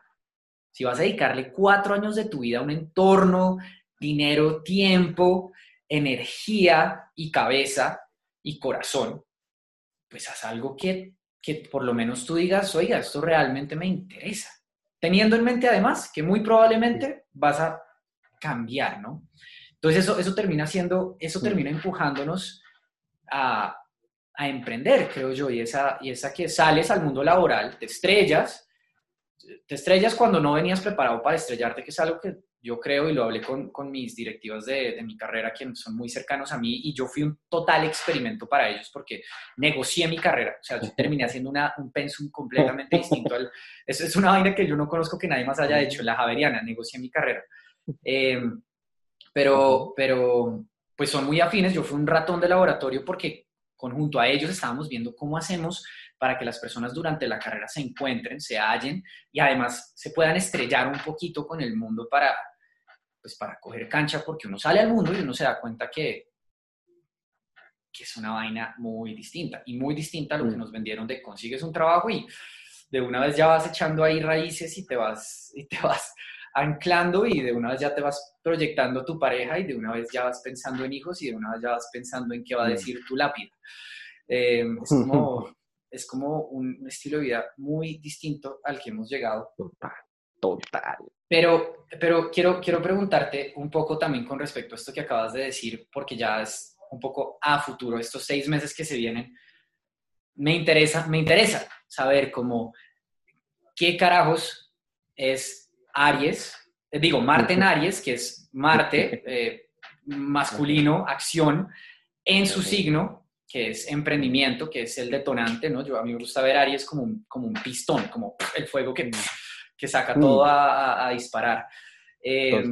si vas a dedicarle cuatro años de tu vida a un entorno, dinero, tiempo, energía y cabeza y corazón, pues haz algo que, que por lo menos tú digas, oiga, esto realmente me interesa teniendo en mente además que muy probablemente vas a cambiar, ¿no? Entonces eso, eso termina siendo, eso termina empujándonos a, a emprender, creo yo, y esa, y esa que sales al mundo laboral, te estrellas, te estrellas cuando no venías preparado para estrellarte, que es algo que yo creo y lo hablé con, con mis directivas de, de, mi carrera, quienes son muy cercanos a mí, y yo fui un total experimento para ellos porque negocié mi carrera. O sea, yo terminé haciendo una, un pensum completamente distinto. Al, es, es una vaina que yo no conozco que nadie más haya hecho, la Javeriana, negocié mi carrera. Em, pero, pero, pues son muy afines. Yo fui un ratón de laboratorio porque conjunto a ellos estábamos viendo cómo hacemos para que las personas durante la carrera se encuentren, se hallen y además se puedan estrellar un poquito con el mundo para, pues para coger cancha, porque uno sale al mundo y uno se da cuenta que, que es una vaina muy distinta y muy distinta a lo que mm. nos vendieron de consigues un trabajo y de una vez ya vas echando ahí raíces y te vas, y te vas anclando y de una vez ya te vas proyectando tu pareja y de una vez ya vas pensando en hijos y de una vez ya vas pensando en qué va a mm. decir tu lápida. Eh, es como, es como un estilo de vida muy distinto al que hemos llegado. Total, total. Pero, pero quiero, quiero preguntarte un poco también con respecto a esto que acabas de decir, porque ya es un poco a futuro, estos seis meses que se vienen. Me interesa, me interesa saber cómo, qué carajos es Aries, eh, digo, Marte en Aries, que es Marte, eh, masculino, acción, en su signo, que es emprendimiento, que es el detonante, ¿no? Yo a mí me gusta ver Aries como un, como un pistón, como el fuego que, que saca mm. todo a, disparar. Em,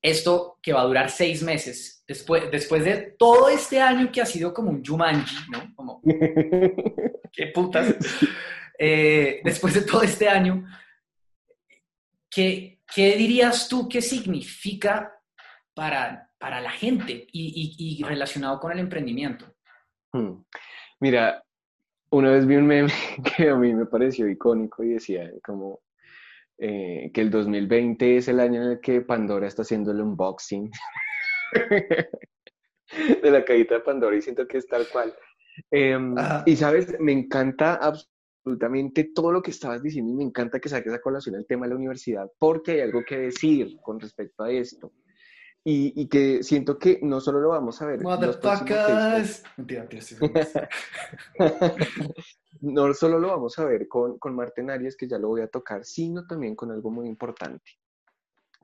esto que va a durar seis meses, después, después de todo este año que ha sido como un Jumanji, ¿no? Como, qué putas. Eh, después de todo este año, ¿qué, ¿qué dirías tú que significa para para la gente y, relacionado con el emprendimiento? Hmm. Mira, una vez vi un meme que a mí me pareció icónico y decía como eh, que el 2020 es el año en el que Pandora está haciendo el unboxing de la cajita de Pandora y siento que es tal cual. Em, y sabes, me encanta absolutamente todo lo que estabas diciendo y me encanta que saques a colación el tema de la universidad porque hay algo que decir con respecto a esto. y, que siento que no solo lo vamos a ver. Motherfuckers. no solo lo vamos a ver con, con Marte Aries, que ya lo voy a tocar, sino también con algo muy importante.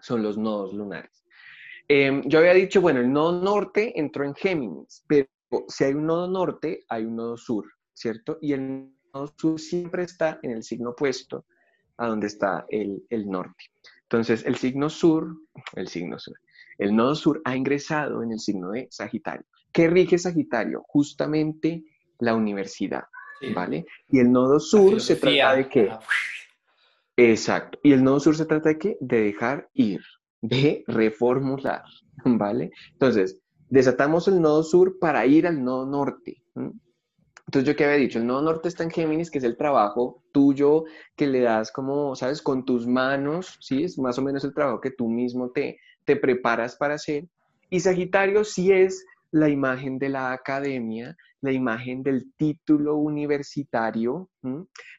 Son los nodos lunares. Em, yo había dicho, bueno, el nodo norte entró en Géminis, pero si hay un nodo norte, hay un nodo sur, ¿cierto? Y el sur siempre está en el signo opuesto a donde está el, el norte. Entonces, el signo sur, el signo sur, el nodo sur ha ingresado en el signo de Sagitario. ¿Qué rige Sagitario? Justamente la universidad, ¿vale? Y el nodo sur se trata de qué? Exacto. Y el nodo sur se trata de qué? De dejar ir, de reformular, ¿vale? Entonces, desatamos el nodo sur para ir al nodo norte. Entonces, yo qué había dicho, el nodo norte está en Géminis, que es el trabajo tuyo que le das como, ¿sabes? Con tus manos, ¿sí? Es más o menos el trabajo que tú mismo te, te preparas para hacer. Y Sagitario sí es la imagen de la academia, la imagen del título universitario.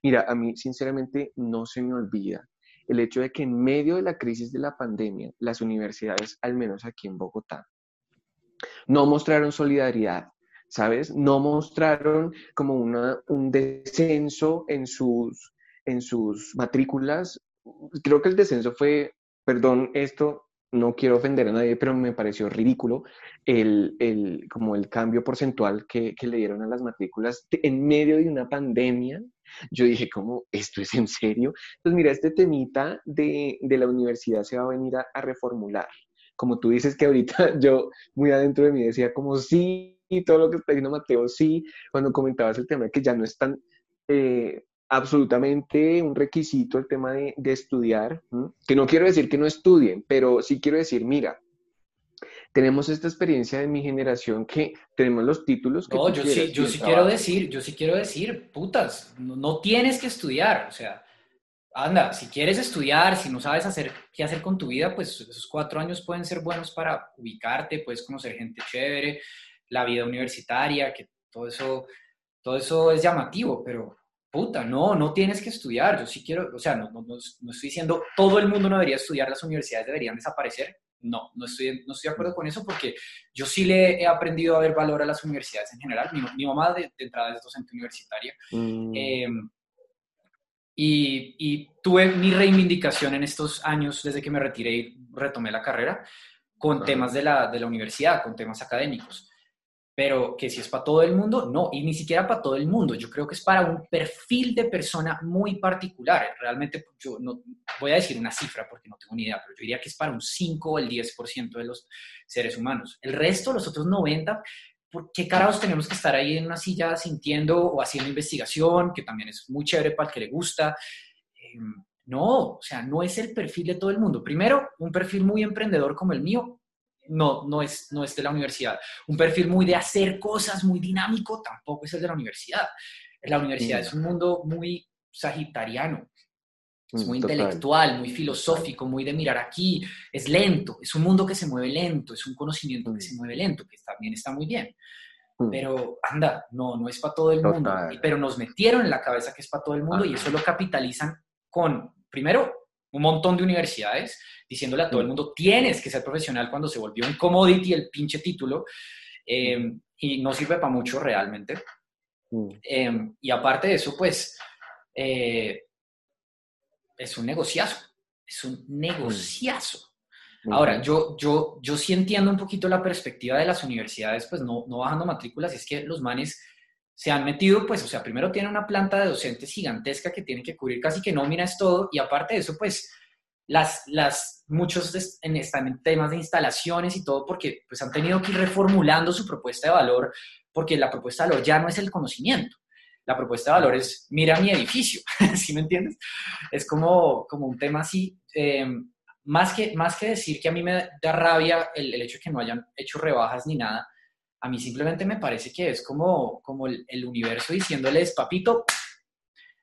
Mira, a mí sinceramente no se me olvida el hecho de que en medio de la crisis de la pandemia, las universidades, al menos aquí en Bogotá, no mostraron solidaridad, ¿sabes? No mostraron como una, un descenso en sus, en sus matrículas. Creo que el descenso fue, perdón, esto no quiero ofender a nadie, pero me pareció ridículo el, el como el cambio porcentual que, que, le dieron a las matrículas en medio de una pandemia. Yo dije, ¿cómo? ¿Esto es en serio? Entonces, mira, este temita de, de la universidad se va a venir a, reformular. Como tú dices que ahorita yo muy adentro de mí decía como sí, y todo lo que está diciendo Mateo, sí, cuando comentabas el tema de que ya no es tan... Eh, absolutamente un requisito el tema de, estudiar, que no quiero decir que no estudien, pero sí quiero decir, mira, tenemos esta experiencia de mi generación que tenemos los títulos. Que no, yo sí, yo sí quiero decir, yo sí quiero decir, putas, no, tienes que estudiar, o sea, anda, si quieres estudiar, si no sabes hacer qué hacer con tu vida, pues esos cuatro años pueden ser buenos para ubicarte, puedes conocer gente chévere, la vida universitaria, que todo eso, todo eso es llamativo, pero puta, no, no tienes que estudiar, yo sí quiero, o sea, no, no, no, estoy diciendo todo el mundo no debería estudiar, las universidades deberían desaparecer, no, no estoy, no estoy de acuerdo con eso porque yo sí le he aprendido a ver valor a las universidades en general, mi, mamá de, entrada es docente universitaria, mm. em, y, y, tuve mi reivindicación en estos años desde que me retiré y retomé la carrera con temas de la, de la universidad, con temas académicos pero que si es para todo el mundo, no, y ni siquiera para todo el mundo, yo creo que es para un perfil de persona muy particular, realmente yo no voy a decir una cifra porque no tengo ni idea, pero yo diría que es para un 5 o el 10% de los seres humanos. El resto, los otros 90, ¿por qué carajos tenemos que estar ahí en una silla sintiendo o haciendo investigación, que también es muy chévere para el que le gusta? Em, no, o sea, no es el perfil de todo el mundo. Primero, un perfil muy emprendedor como el mío, no, no, es, no es de la universidad. Un perfil muy de hacer cosas, muy dinámico, tampoco es el de la universidad. La universidad es un mundo muy sagitariano, es mm, muy intelectual, muy filosófico, muy de mirar aquí, es lento, es un mundo que se mueve lento, es un conocimiento que mm. se mueve lento, que también está muy bien. Mm. Pero anda, no, no es para todo el mundo. Pero nos metieron en la cabeza que es para todo el mundo y eso lo capitalizan con, primero, un montón de universidades diciéndole a todo el mundo, tienes que ser profesional cuando se volvió un commodity el pinche título em, y no sirve para mucho realmente. Mm. Em, y aparte de eso, pues, eh, es un negociazo, es un negociazo. Mm. Ahora, yo, yo, yo sí entiendo un poquito la perspectiva de las universidades, pues no, no bajando matrículas, y es que los manes se han metido, pues, o sea, primero tienen una planta de docentes gigantesca que tienen que cubrir casi que nóminas todo, y aparte de eso, pues, las, las, muchos en, están temas de instalaciones y todo porque pues han tenido que ir reformulando su propuesta de valor porque la propuesta de valor ya no es el conocimiento. La propuesta de valor es, mira mi edificio, ¿sí me entiendes? Es como, como un tema así, em, más, que, más que decir que a mí me da rabia el, el, hecho de que no hayan hecho rebajas ni nada, a mí simplemente me parece que es como, como el, el universo diciéndoles, papito,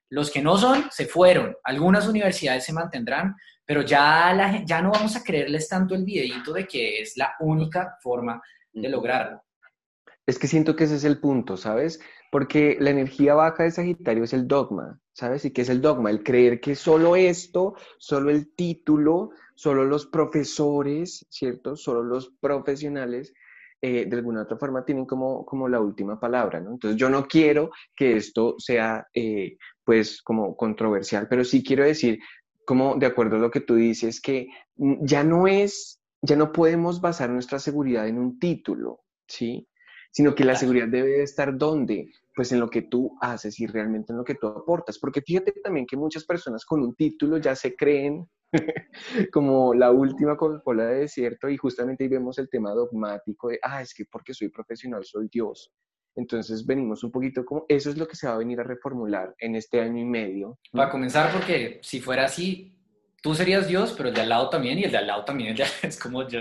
los que no son, se fueron. Algunas universidades se mantendrán, pero ya, la, ya no vamos a creerles tanto el videito de que es la única forma de lograrlo. Es que siento que ese es el punto, ¿sabes? Porque la energía baja de Sagitario es el dogma, ¿sabes? ¿Y qué es el dogma? El creer que solo esto, solo el título, solo los profesores, ¿cierto? Solo los profesionales eh, de alguna otra forma tienen como, como la última palabra, ¿no? Entonces yo no quiero que esto sea eh, pues como controversial, pero sí quiero decir, como de acuerdo a lo que tú dices, que ya no es, ya no podemos basar nuestra seguridad en un título, ¿sí? Sino que la seguridad debe estar donde, pues en lo que tú haces y realmente en lo que tú aportas. Porque fíjate también que muchas personas con un título ya se creen como la última Coca-Cola de desierto y justamente ahí vemos el tema dogmático de, ah, es que porque soy profesional soy Dios. Entonces venimos un poquito como, eso es lo que se va a venir a reformular en este año y medio. Para comenzar, porque si fuera así, tú serías Dios, pero el de al lado también, y el de al lado también, es como yo,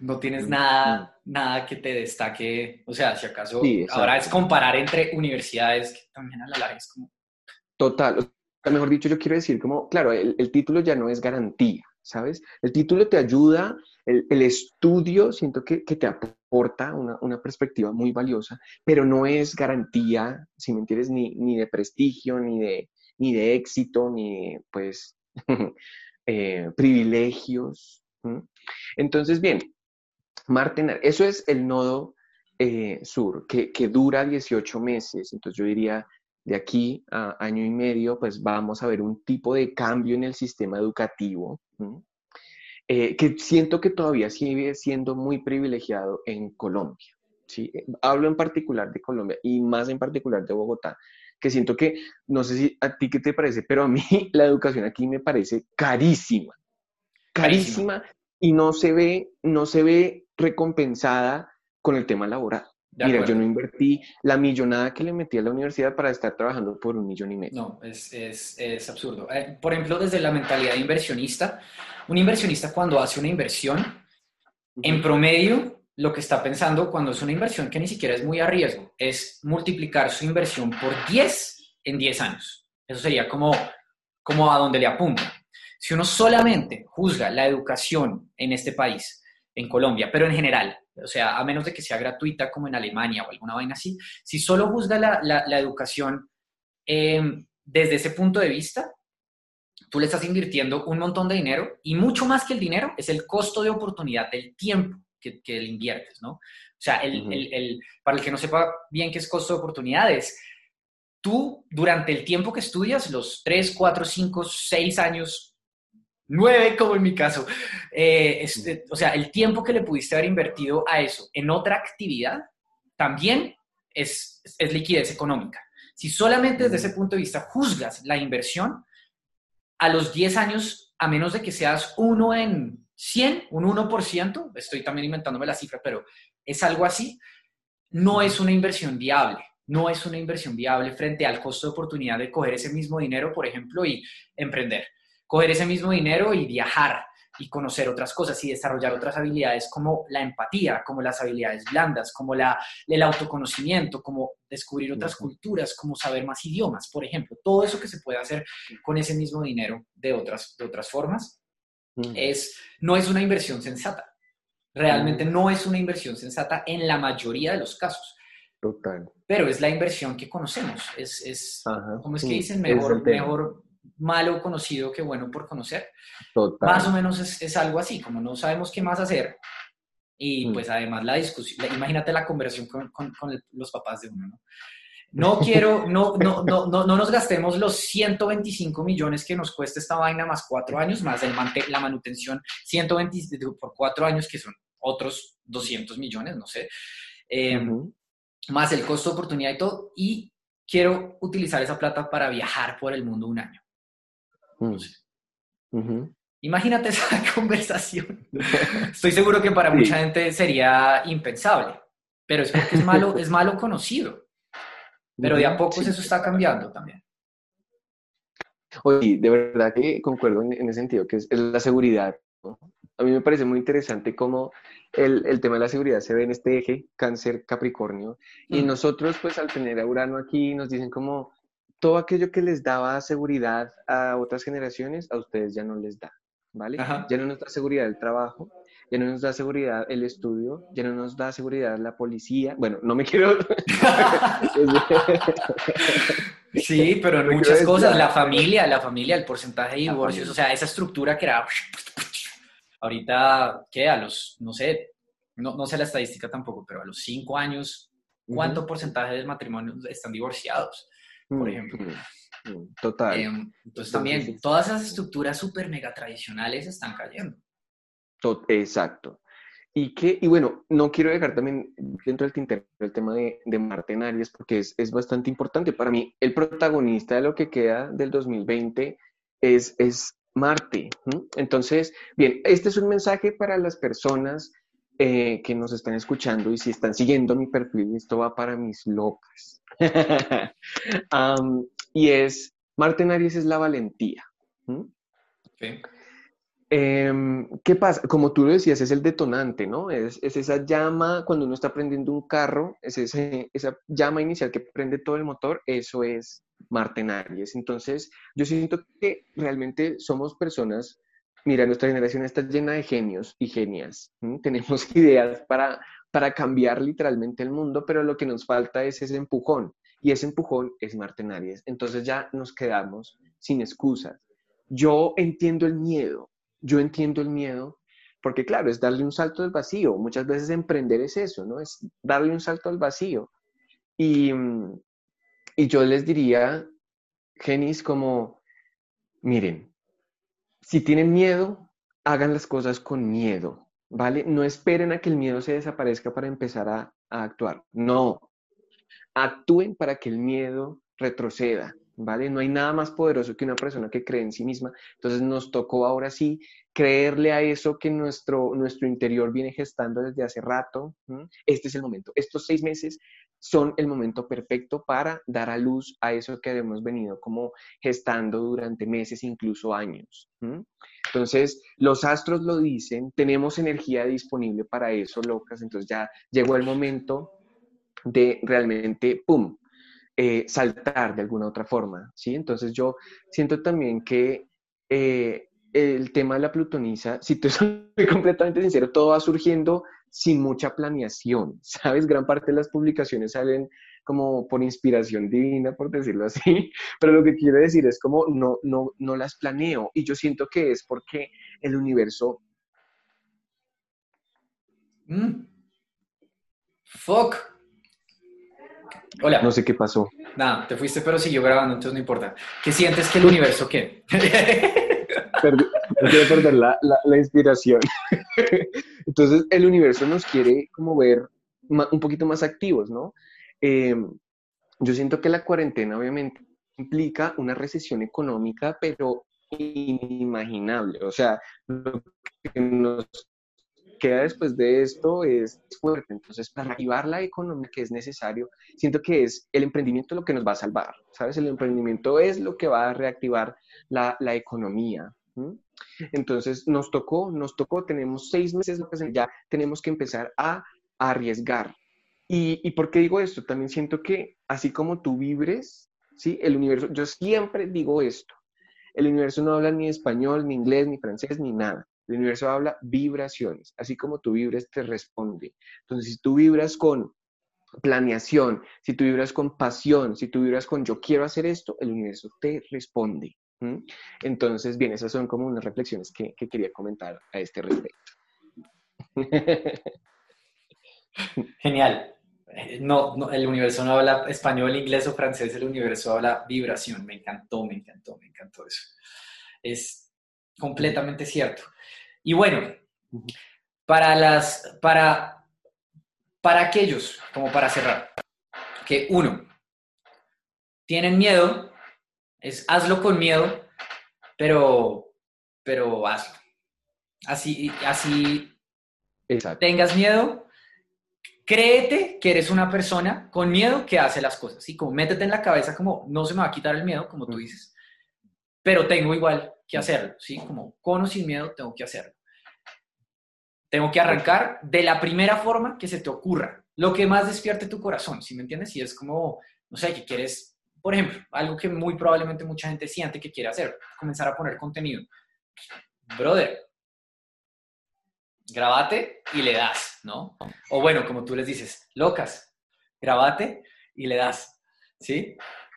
no tienes nada, nada que te destaque, o sea, si acaso, ahora es comparar entre universidades, que también a la larga es como... Total, mejor dicho, yo quiero decir como, claro, el, título ya no es garantía, ¿sabes? El título te ayuda, el, estudio siento que, te aporta una, perspectiva muy valiosa, pero no es garantía, si me entiendes, ni, ni de prestigio, ni de, ni de éxito, ni de, pues, eh, privilegios. Entonces, bien, Marte, eso es el nodo eh, sur, que, que dura 18 meses, entonces yo diría de aquí a año y medio, pues vamos a ver un tipo de cambio en el sistema educativo, eh, que siento que todavía sigue siendo muy privilegiado en Colombia. ¿sí? Hablo en particular de Colombia y más en particular de Bogotá, que siento que, no sé si a ti qué te parece, pero a mí la educación aquí me parece carísima, carísima, y no se ve, no se ve recompensada con el tema laboral. Mira, yo no invertí la millonada que le metí a la universidad para estar trabajando por un millón y medio. No, es, es, es absurdo. Eh, por ejemplo, desde la mentalidad de inversionista, un inversionista cuando hace una inversión, en promedio, lo que está pensando cuando es una inversión que ni siquiera es muy a riesgo, es multiplicar su inversión por 10 en 10 años. Eso sería como, como a donde le apunta. Si uno solamente juzga la educación en este país, en Colombia, pero en general, o sea, a menos de que sea gratuita como en Alemania o alguna vaina así, si solo juzga la, educación em, desde ese punto de vista, tú le estás invirtiendo un montón de dinero y mucho más que el dinero es el costo de oportunidad del tiempo que, que le inviertes, ¿no? O sea, el, para el que no sepa bien qué es costo de oportunidades, tú durante el tiempo que estudias, los 3, 4, 5, 6 años nueve como en mi caso. Eh, este, o sea, el tiempo que le pudiste haber invertido a eso en otra actividad también es, es liquidez económica. Si solamente desde ese punto de vista juzgas la inversión, a los 10 años, a menos de que seas uno en 100, un 1%, estoy también inventándome la cifra, pero es algo así, no es una inversión viable. No es una inversión viable frente al costo de oportunidad de coger ese mismo dinero, por ejemplo, y emprender coger ese mismo dinero y viajar y conocer otras cosas y desarrollar otras habilidades como la empatía, como las habilidades blandas, como la, el autoconocimiento, como descubrir otras culturas, como saber más idiomas, por ejemplo. Todo eso que se puede hacer con ese mismo dinero de otras, de otras formas es, no es una inversión sensata. Realmente no es una inversión sensata en la mayoría de los casos. Total. Pero es la inversión que conocemos. Es, es ¿cómo es que dicen? Mejor, mejor, malo conocido que bueno por conocer. Más o menos es, algo así, como no sabemos qué más hacer. Y mm. pues además la discusión, imagínate la conversación con, los papás de uno, ¿no? No quiero, no, no, no, no, nos gastemos los 125 millones que nos cuesta esta vaina más cuatro años, más el la manutención 120 por cuatro años, que son otros 200 millones, no sé, em, más el costo de oportunidad y todo, y quiero utilizar esa plata para viajar por el mundo un año. Mm. Imagínate esa conversación. Estoy seguro que para mucha gente sería impensable, pero es porque es malo, es malo conocido. Pero de a poco eso está cambiando también. Oye, de verdad que concuerdo en, ese sentido, que es, la seguridad. A mí me parece muy interesante cómo el, el, tema de la seguridad se ve en este eje, cáncer, Capricornio, y mm. nosotros pues al tener a Urano aquí nos dicen como, todo aquello que les daba seguridad a otras generaciones, a ustedes ya no les da, ¿vale? Ya no nos da seguridad del trabajo, ya no nos da seguridad el estudio, ya no nos da seguridad la policía. Bueno, no me quiero... sí, pero en muchas cosas, la familia, la familia, el porcentaje de divorcios, o sea, esa estructura que era... Ahorita, ¿qué? A los, no sé, no, no sé la estadística tampoco, pero a los cinco años, ¿cuánto porcentaje de matrimonios están divorciados? Por ejemplo. Total. Em, entonces también todas esas estructuras súper mega tradicionales están cayendo. Exacto. Y, que, y bueno, no quiero dejar también dentro del tintero el tema de, de Marte en Aries, porque es, es, bastante importante. Para mí, el protagonista de lo que queda del 2020 es, es Marte. Entonces, bien, este es un mensaje para las personas eh, que nos están escuchando y si están siguiendo mi perfil, esto va para mis locas. y es, Marte en Aries es la valentía. Em, ¿Qué pasa? Como tú lo decías, es el detonante, ¿no? Es, esa llama cuando uno está prendiendo un carro, es esa llama inicial que prende todo el motor, eso es Marte en Aries. Entonces, yo siento que realmente somos personas, mira, nuestra generación está llena de genios y genias. Tenemos ideas para, para cambiar literalmente el mundo, pero lo que nos falta es ese empujón. Y ese empujón es Marte en Aries. Entonces ya nos quedamos sin excusas. Yo entiendo el miedo, yo entiendo el miedo, porque claro, es darle un salto al vacío. Muchas veces emprender es eso, ¿no? Es darle un salto al vacío. Y, y yo les diría, Genis, como, miren, si tienen miedo, hagan las cosas con miedo, ¿vale? No esperen a que el miedo se desaparezca para empezar a, a actuar. No, actúen para que el miedo retroceda. ¿Vale? No hay nada más poderoso que una persona que cree en sí misma. Entonces nos tocó ahora sí creerle a eso que nuestro, nuestro interior viene gestando desde hace rato. Este es el momento. Estos seis meses son el momento perfecto para dar a luz a eso que hemos venido como gestando durante meses, incluso años. Entonces, los astros lo dicen, tenemos energía disponible para eso, locas, entonces ya llegó el momento de realmente, ¡pum!, eh, saltar de alguna otra forma, ¿sí? Entonces yo siento también que eh, el tema de la plutonisa, si te soy completamente sincero, todo va surgiendo sin mucha planeación, ¿sabes? Gran parte de las publicaciones salen como por inspiración divina, por decirlo así, pero lo que quiero decir es como no, no, no las planeo y yo siento que es porque el universo... Mm. Fuck. Hola. No sé qué pasó. Nada, te fuiste, pero siguió grabando, entonces no importa. ¿Qué sientes que el universo qué? Perdí, no quiero perder la, la, inspiración. Entonces, el universo nos quiere como ver un poquito más activos, ¿no? Em, yo siento que la cuarentena obviamente implica una recesión económica, pero inimaginable. O sea, lo que nos queda después de esto es fuerte. Entonces, para activar la economía que es necesario, siento que es el emprendimiento lo que nos va a salvar, ¿sabes? El emprendimiento es lo que va a reactivar la, la economía. Entonces, nos tocó, nos tocó, tenemos seis meses, ya tenemos que empezar a, arriesgar. ¿Y, ¿Y por qué digo esto? También siento que así como tú vibres, ¿sí? El universo, yo siempre digo esto, el universo no habla ni español, ni inglés, ni francés, ni nada. El universo habla vibraciones, así como tú vibres te responde. Entonces, si tú vibras con planeación, si tú vibras con pasión, si tú vibras con yo quiero hacer esto, el universo te responde. Entonces, bien, esas son como unas reflexiones que, quería comentar a este respecto. Genial. Eh, no, no, el universo no habla español, inglés o francés, el universo habla vibración. Me encantó, me encantó, me encantó eso. Es completamente cierto. Y bueno, para las, para, para aquellos, como para cerrar, que uno, tienen miedo, es hazlo con miedo, pero, pero hazlo. Así, así tengas miedo, créete que eres una persona con miedo que hace las cosas. Y como métete en la cabeza como no se me va a quitar el miedo, como tú dices, pero tengo igual que hacerlo, ¿sí? Como con o sin miedo tengo que hacerlo. Tengo que arrancar de la primera forma que se te ocurra, lo que más despierte tu corazón, ¿sí me entiendes? Si es como, no sé, que quieres, por ejemplo, algo que muy probablemente mucha gente siente que quiere hacer, comenzar a poner contenido. Brother, grabate y le das, ¿no? O bueno, como tú les dices, locas, grabate y le das, ¿sí?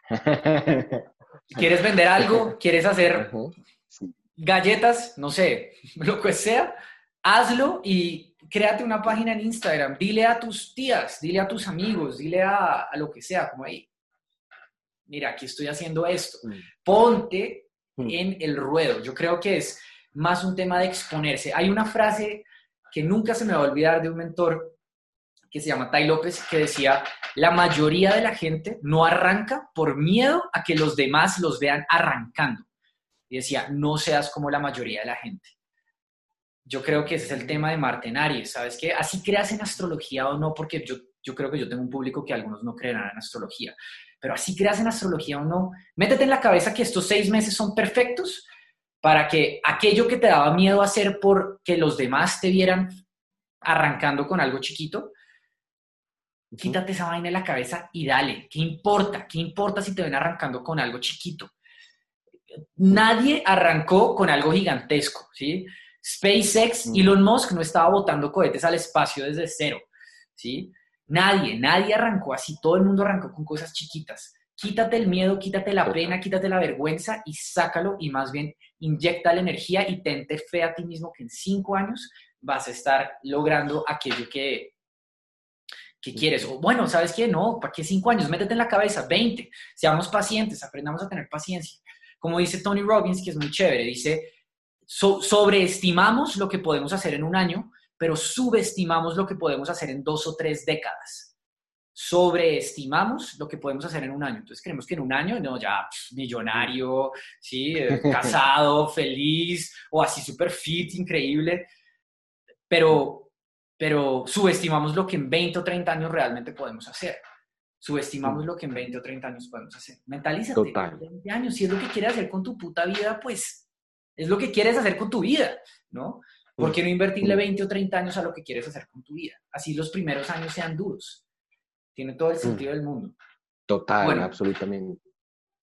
¿Quieres vender algo? ¿Quieres hacer galletas? No sé, lo que sea, hazlo y créate una página en Instagram, dile a tus tías, dile a tus amigos, dile a, lo que sea, como ahí, mira, aquí estoy haciendo esto. Mm. Ponte mm. en el ruedo. Yo creo que es más un tema de exponerse. Hay una frase que nunca se me va a olvidar de un mentor que se llama Tai López, que decía, la mayoría de la gente no arranca por miedo a que los demás los vean arrancando. Y decía, no seas como la mayoría de la gente. Yo creo que ese es el tema de Marte en Aries, ¿sabes qué? Así creas en astrología o no, porque yo, creo que yo tengo un público que algunos no creerán en astrología, pero así creas en astrología o no, métete en la cabeza que estos seis meses son perfectos para que aquello que te daba miedo hacer por que los demás te vieran arrancando con algo chiquito, quítate esa vaina de la cabeza y dale. ¿Qué importa? ¿Qué importa si te ven arrancando con algo chiquito? Nadie arrancó con algo gigantesco, ¿sí? SpaceX, Elon Musk no estaba botando cohetes al espacio desde cero, ¿sí? Nadie, nadie arrancó así, todo el mundo arrancó con cosas chiquitas. Quítate el miedo, quítate la pena, quítate la vergüenza y sácalo y más bien inyecta la energía y tente fe a ti mismo que en cinco años vas a estar logrando aquello que, que quieres. O bueno, ¿sabes qué? No, ¿para qué cinco años? Métete en la cabeza, 20. Seamos pacientes, aprendamos a tener paciencia. Como dice Tony Robbins, que es muy chévere, dice, sobreestimamos lo que podemos hacer en un año, pero subestimamos lo que podemos hacer en dos o tres décadas sobreestimamos lo que podemos hacer en un año. Entonces creemos que en un año, no, ya millonario, ¿sí? Eh, casado, feliz, o así super fit, increíble, pero, pero subestimamos lo que en 20 o 30 años realmente podemos hacer. Subestimamos lo que en 20 o 30 años podemos hacer. Mentalízate. Total. 20 años, si es lo que quieres hacer con tu puta vida, pues es lo que quieres hacer con tu vida, ¿no? ¿Por qué no invertirle 20 o 30 años a lo que quieres hacer con tu vida? Así los primeros años sean duros. Tiene todo el mm. sentido del mundo. Total, absolutamente.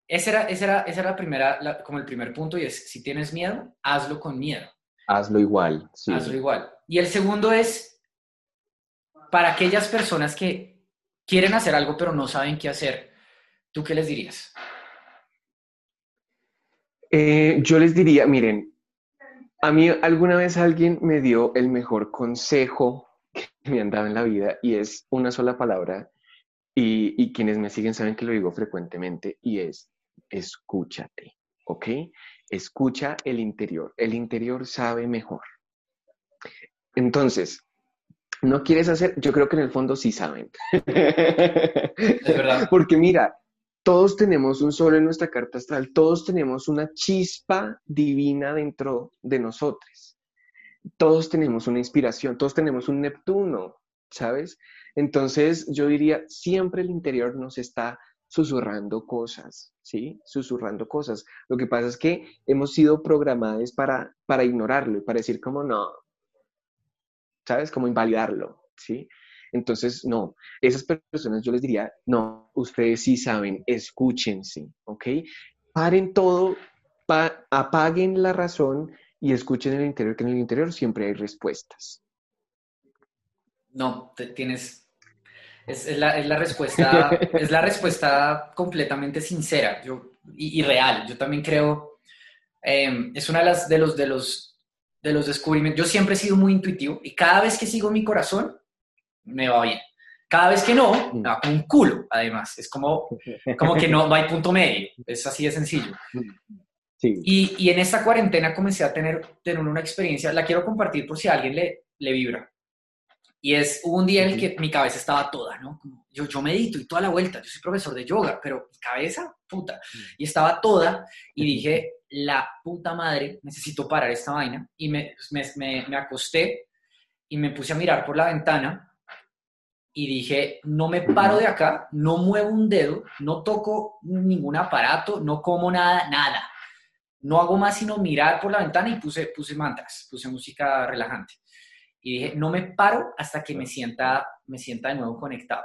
Ese era, ese era, esa era la primera, como el primer punto, y es, si tienes miedo, hazlo con miedo. Hazlo igual, sí. Hazlo igual. Y el segundo es, para aquellas personas que quieren hacer algo pero no saben qué hacer, ¿tú qué les dirías? Eh, yo les diría, miren, a mí alguna vez alguien me dio el mejor consejo que me han dado en la vida y es una sola palabra y, quienes me siguen saben que lo digo frecuentemente y es escúchate, ¿ok? Escucha el interior. El interior sabe mejor. Entonces, no quieres hacer, yo creo que en el fondo sí saben. Es verdad. Porque mira, todos tenemos un sol en nuestra carta astral, todos tenemos una chispa divina dentro de nosotros. Todos tenemos una inspiración, todos tenemos un Neptuno, ¿sabes? Entonces, yo diría, siempre el interior nos está susurrando cosas, ¿sí? Susurrando cosas. Lo que pasa es que hemos sido programados para, para ignorarlo y para decir como no, ¿sabes? Como invalidarlo, ¿sí? Entonces, no, esas personas yo les diría, no, ustedes sí saben, escúchense, ¿ok? Paren todo, apaguen la razón y escuchen el interior, que en el interior siempre hay respuestas. No, tienes. Es, la, respuesta, es la respuesta completamente sincera yo, y, real. Yo también creo. Em, es una de las de los, de los de los descubrimientos. Yo siempre he sido muy intuitivo y cada vez que sigo mi corazón, me va bien. Cada vez que no, me va con un culo, además. Es como, como que no, no hay punto medio. Es así de sencillo. Sí. Y, y, en esta cuarentena comencé a tener, tener una experiencia, la quiero compartir por si a alguien le, le vibra. Y es, hubo un día en el que mi cabeza estaba toda, ¿no? yo, yo medito y toda la vuelta, yo soy profesor de yoga, pero mi cabeza, puta. Mm. Y estaba toda y dije, la puta madre, necesito parar esta vaina. Y me, me, me, acosté y me puse a mirar por la ventana y dije, no me paro de acá, no muevo un dedo, no toco ningún aparato, no como nada, nada. No hago más sino mirar por la ventana y puse, puse mantras, puse música relajante y dije, no me paro hasta que me sienta, me sienta de nuevo conectado.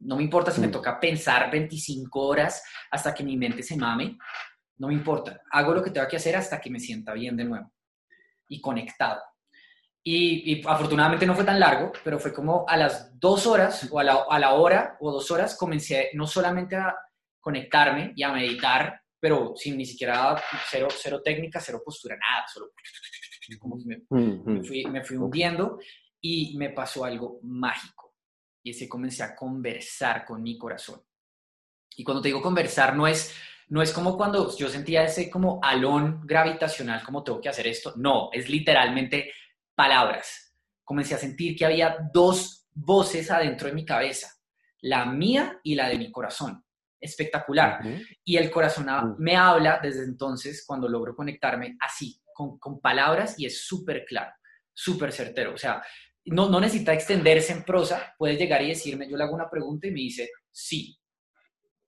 No me importa si me mm. toca pensar 25 horas hasta que mi mente se mame, no me importa. Hago lo que tengo que hacer hasta que me sienta bien de nuevo y conectado. Y, afortunadamente no fue tan largo, pero fue como a las dos horas o a la, a la hora o dos horas comencé no solamente a conectarme y a meditar, pero sin ni siquiera cero, cero técnica, cero postura, nada, solo como me, me, fui, me fui hundiendo y me pasó algo mágico. Y es que comencé a conversar con mi corazón. Y cuando te digo conversar, no es, no es como cuando yo sentía ese como alón gravitacional, como tengo que hacer esto. No, es literalmente palabras. Comencé a sentir que había dos voces adentro de mi cabeza, la mía y la de mi corazón. Espectacular. Y el corazón me habla desde entonces, cuando logro conectarme así, con, con palabras, y es súper claro, súper certero. O sea, no, no necesita extenderse en prosa, puede llegar y decirme, yo le hago una pregunta y me dice, sí.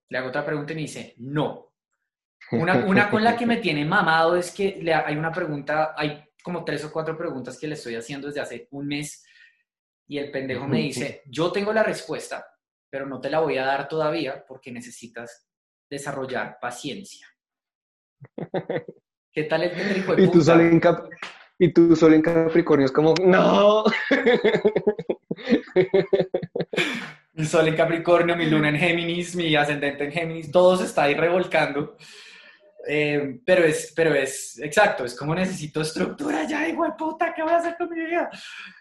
Le hago otra pregunta y me dice, no. Una, una con la que me tiene mamado es que le, hay una pregunta, hay como tres o cuatro preguntas que le estoy haciendo desde hace un mes y el pendejo me dice, yo tengo la respuesta, pero no te la voy a dar todavía porque necesitas desarrollar paciencia. ¿Qué tal el pendejo de ¿Y, tú y tú solo en Capricornio es como, no. mi sol en Capricornio, mi luna en Géminis, mi ascendente en Géminis, todo se está ahí revolcando. Eh, pero, es, pero es, exacto, es como necesito estructura ya, igual puta, ¿qué voy a hacer con mi vida?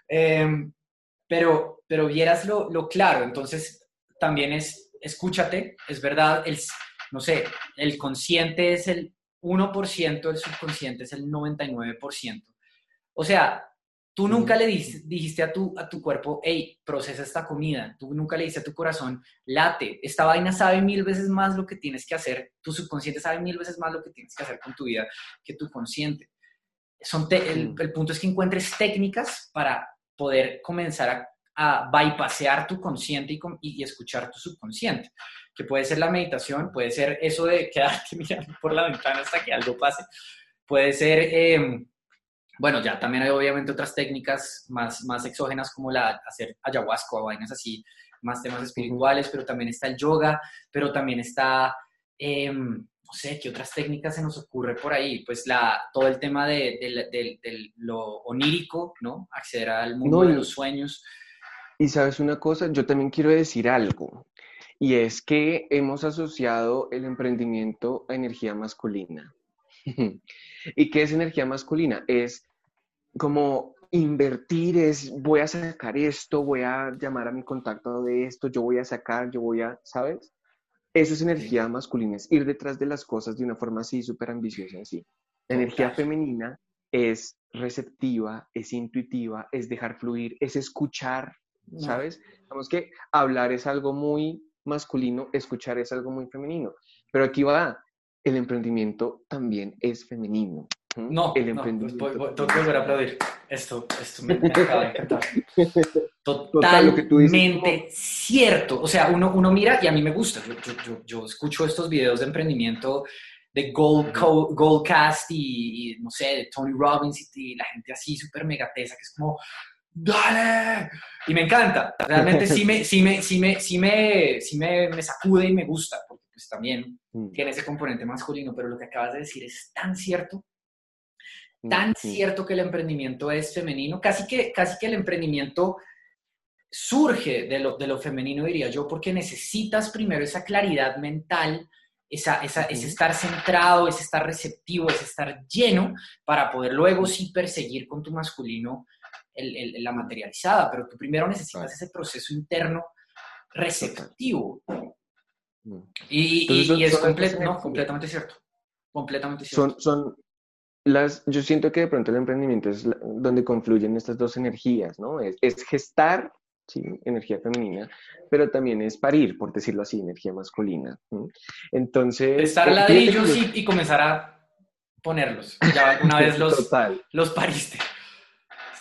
Eh, pero, pero vieras lo, lo, claro, entonces también es, escúchate, es verdad, el, no sé, el consciente es el 1%, el subconsciente es el 99%. O sea, Tú nunca le dijiste a tu, a tu cuerpo, hey, procesa esta comida. Tú nunca le dijiste a tu corazón, late. Esta vaina sabe mil veces más lo que tienes que hacer. Tu subconsciente sabe mil veces más lo que tienes que hacer con tu vida que tu consciente. Son el, punto es que encuentres técnicas para poder comenzar a, a bypassear tu consciente y, y, escuchar tu subconsciente. Que puede ser la meditación, puede ser eso de quedarte mirando por la ventana hasta que algo pase. Puede ser... Eh, bueno, ya también hay obviamente otras técnicas más, más exógenas como la hacer ayahuasca o vainas así, más temas espirituales, pero también está el yoga, pero también está, em, no sé, ¿qué otras técnicas se nos ocurre por ahí? Pues la, todo el tema de, de, lo onírico, ¿no? Acceder al mundo de los sueños. Y sabes una cosa, yo también quiero decir algo, y es que hemos asociado el emprendimiento a energía masculina. ¿Y qué es energía masculina? Es como invertir es, voy a sacar esto, voy a llamar a mi contacto de esto, yo voy a sacar, yo voy a, ¿sabes? Eso es energía masculina, es ir detrás de las cosas de una forma así, súper ambiciosa, así. La energía femenina es receptiva, es intuitiva, es dejar fluir, es escuchar, ¿sabes? Digamos que hablar es algo muy masculino, escuchar es algo muy femenino. Pero aquí va, el emprendimiento también es femenino. No, el emprendimiento. No, tengo que volver a aplaudir. Esto, esto me, acaba de encantar. Totalmente cierto. O sea, uno, uno mira y a mí me gusta. Yo, yo, yo escucho estos videos de emprendimiento de Gold, Goldcast y, no sé, de Tony Robbins y, la gente así súper megatesa que es como, ¡dale! Y me encanta. Realmente sí me, sí me, sí me, sí me, sí me, me sacude y me gusta, porque pues también mm. tiene ese componente masculino, pero lo que acabas de decir es tan cierto tan cierto que el emprendimiento es femenino, casi que, casi que el emprendimiento surge de lo, de lo femenino, diría yo, porque necesitas primero esa claridad mental, esa, esa, ese estar centrado, ese estar receptivo, ese estar lleno, para poder luego sí perseguir con tu masculino el, la materializada, pero tú primero necesitas ese proceso interno receptivo. Y, es completamente cierto. Completamente cierto. Son, son, las, yo siento que de pronto el emprendimiento es donde confluyen estas dos energías, ¿no? Es, gestar, sí, energía femenina, pero también es parir, por decirlo así, energía masculina. Entonces... Estar eh, ladrillos y, y, comenzar a ponerlos. Ya una vez los, los pariste.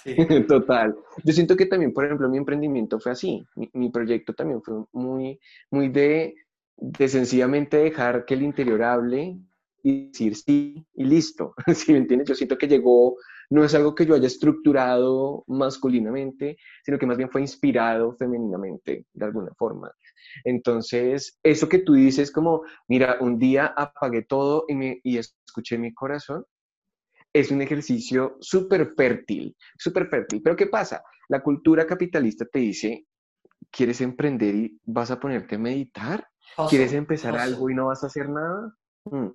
Total. Yo siento que también, por ejemplo, mi emprendimiento fue así. Mi, mi proyecto también fue muy, muy de, de sencillamente dejar que el interior hable, y decir sí y listo. ¿Sí me entiendes? Yo siento que llegó, no es algo que yo haya estructurado masculinamente, sino que más bien fue inspirado femeninamente, de alguna forma. Entonces, eso que tú dices como, mira, un día apagué todo y, me, y escuché mi corazón, es un ejercicio súper fértil, súper fértil. Pero ¿qué pasa? La cultura capitalista te dice, ¿quieres emprender y vas a ponerte a meditar? ¿Quieres empezar algo y no vas a hacer nada? Mm.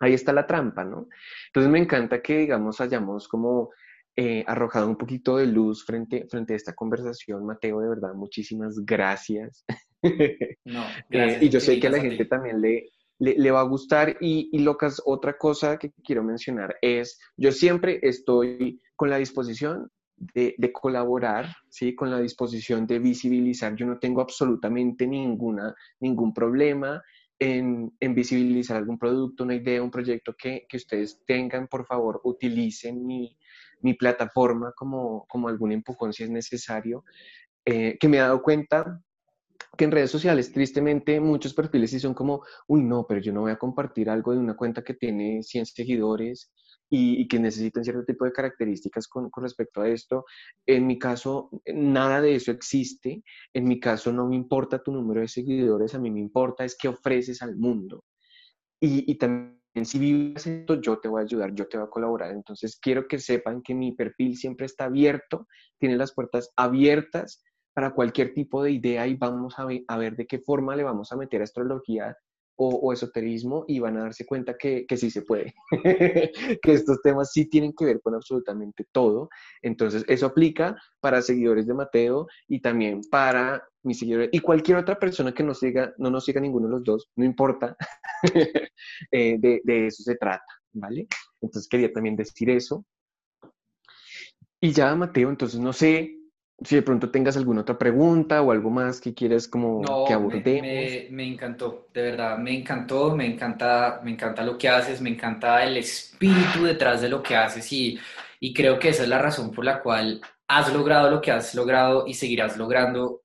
Ahí está la trampa, ¿no? Entonces me encanta que, digamos, hayamos como eh, arrojado un poquito de luz frente, frente a esta conversación, Mateo, de verdad, muchísimas gracias. No, eh, y yo sé que a la gente también le, le, va a gustar. Y, y locas, otra cosa que quiero mencionar es, yo siempre estoy con la disposición de, de, colaborar, ¿sí? con la disposición de visibilizar. Yo no tengo absolutamente ninguna, ningún problema en, visibilizar algún producto, una idea, un proyecto que, que ustedes tengan. Por favor, utilicen mi, mi plataforma como, como algún empujón si es necesario. Eh, que me he dado cuenta que en redes sociales, tristemente, muchos perfiles sí son como, uy, no, pero yo no voy a compartir algo de una cuenta que tiene 100 seguidores y, que necesitan cierto tipo de características con, respecto a esto. En mi caso, nada de eso existe. En mi caso, no me importa tu número de seguidores, a mí me importa es qué ofreces al mundo. Y, y también si vives esto, yo te voy a ayudar, yo te voy a colaborar. Entonces, quiero que sepan que mi perfil siempre está abierto, tiene las puertas abiertas para cualquier tipo de idea y vamos a ver, a ver de qué forma le vamos a meter astrología o, esoterismo y van a darse cuenta que, que sí se puede, que estos temas sí tienen que ver con absolutamente todo. Entonces, eso aplica para seguidores de Mateo y también para mis seguidores y cualquier otra persona que nos siga, no nos siga ninguno de los dos, no importa, eh, de, de eso se trata, ¿vale? Entonces, quería también decir eso. Y ya, Mateo, entonces no sé, si de pronto tengas alguna otra pregunta o algo más que quieras como que abordemos. Me, me, encantó, de verdad, me encantó, me encanta, me encanta lo que haces, me encanta el espíritu detrás de lo que haces y, y creo que esa es la razón por la cual has logrado lo que has logrado y seguirás logrando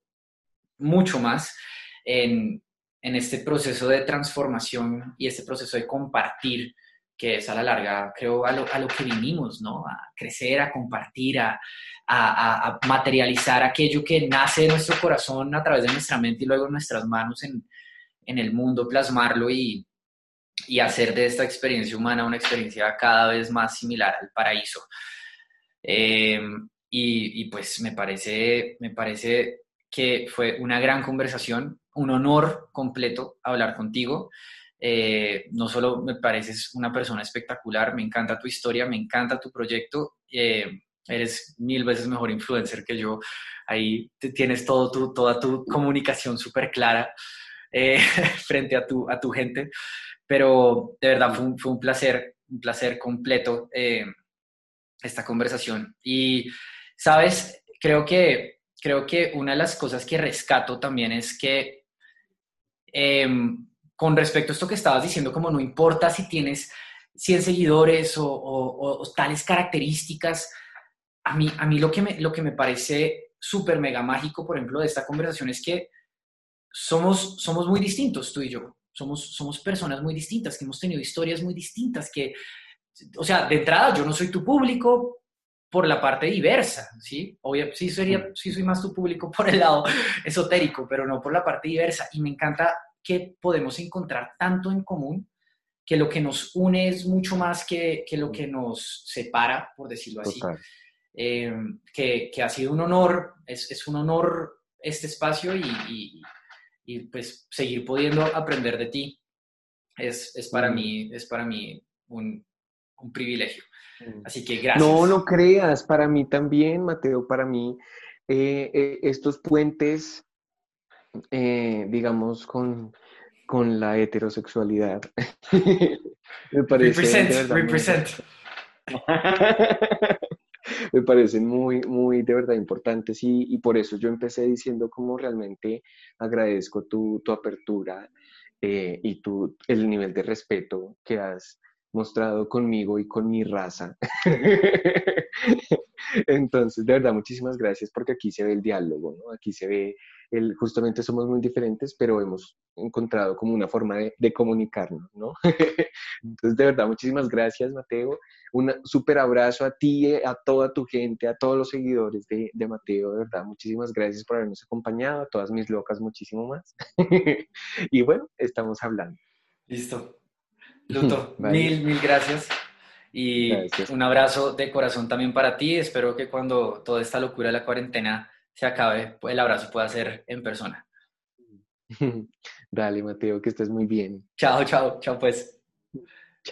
mucho más en, en este proceso de transformación y este proceso de compartir que es a la larga, creo, a lo, a lo que vinimos, ¿no? A crecer, a compartir, a, materializar aquello que nace de nuestro corazón a través de nuestra mente y luego en nuestras manos en, en el mundo, plasmarlo y, y, hacer de esta experiencia humana una experiencia cada vez más similar al paraíso. Eh, y, y, pues me parece, me parece que fue una gran conversación, un honor completo hablar contigo. Eh, no solo me pareces una persona espectacular, me encanta tu historia, me encanta tu proyecto. Eh, eres mil veces mejor influencer que yo. Ahí tienes todo tu, toda tu comunicación súper clara eh, frente a tu, a tu gente. Pero de verdad fue un, fue un placer, un placer completo eh, esta conversación. Y, ¿sabes? Creo que, creo que una de las cosas que rescato también es que em, con respecto a esto que estabas diciendo, como no importa si tienes 100 seguidores o, o tales características, a mí, a mí lo, que me, lo que me parece súper mega mágico, por ejemplo, de esta conversación es que somos, somos muy distintos, tú y yo. Somos, somos personas muy distintas, que hemos tenido historias muy distintas, que, o sea, de entrada yo no soy tu público por la parte diversa, ¿sí? Obvio, sí, sería, sí soy más tu público por el lado esotérico, pero no por la parte diversa. Y me encanta que podemos encontrar tanto en común que lo que nos une es mucho más que, que lo que nos separa, por decirlo así. Eh, que, que, ha sido un honor, es, es un honor este espacio y, y, pues seguir pudiendo aprender de ti es, es para mí, es para mí un, un, privilegio. Así que gracias. No, no creas, para mí también, Mateo, para mí eh, eh, estos puentes, digamos, con, con la heterosexualidad. me parece. Represent, represent. me parecen muy, muy de verdad importantes y, y, por eso yo empecé diciendo como realmente agradezco tu, tu apertura eh, y tu, el nivel de respeto que has mostrado conmigo y con mi raza. Entonces, de verdad, muchísimas gracias porque aquí se ve el diálogo, ¿no? Aquí se ve, el, justamente somos muy diferentes, pero hemos encontrado como una forma de, comunicarnos, ¿no? Entonces, de verdad, muchísimas gracias, Mateo. Un súper abrazo a ti, a toda tu gente, a todos los seguidores de, de, Mateo, de verdad, muchísimas gracias por habernos acompañado, a todas mis locas, muchísimo más. y bueno, estamos hablando. Listo. Luto, mil, mil gracias. Y un abrazo de corazón también para ti. Espero que cuando toda esta locura de la cuarentena se acabe, el abrazo pueda ser en persona. Dale, Mateo, que estés muy bien. Chao, chao, chao pues.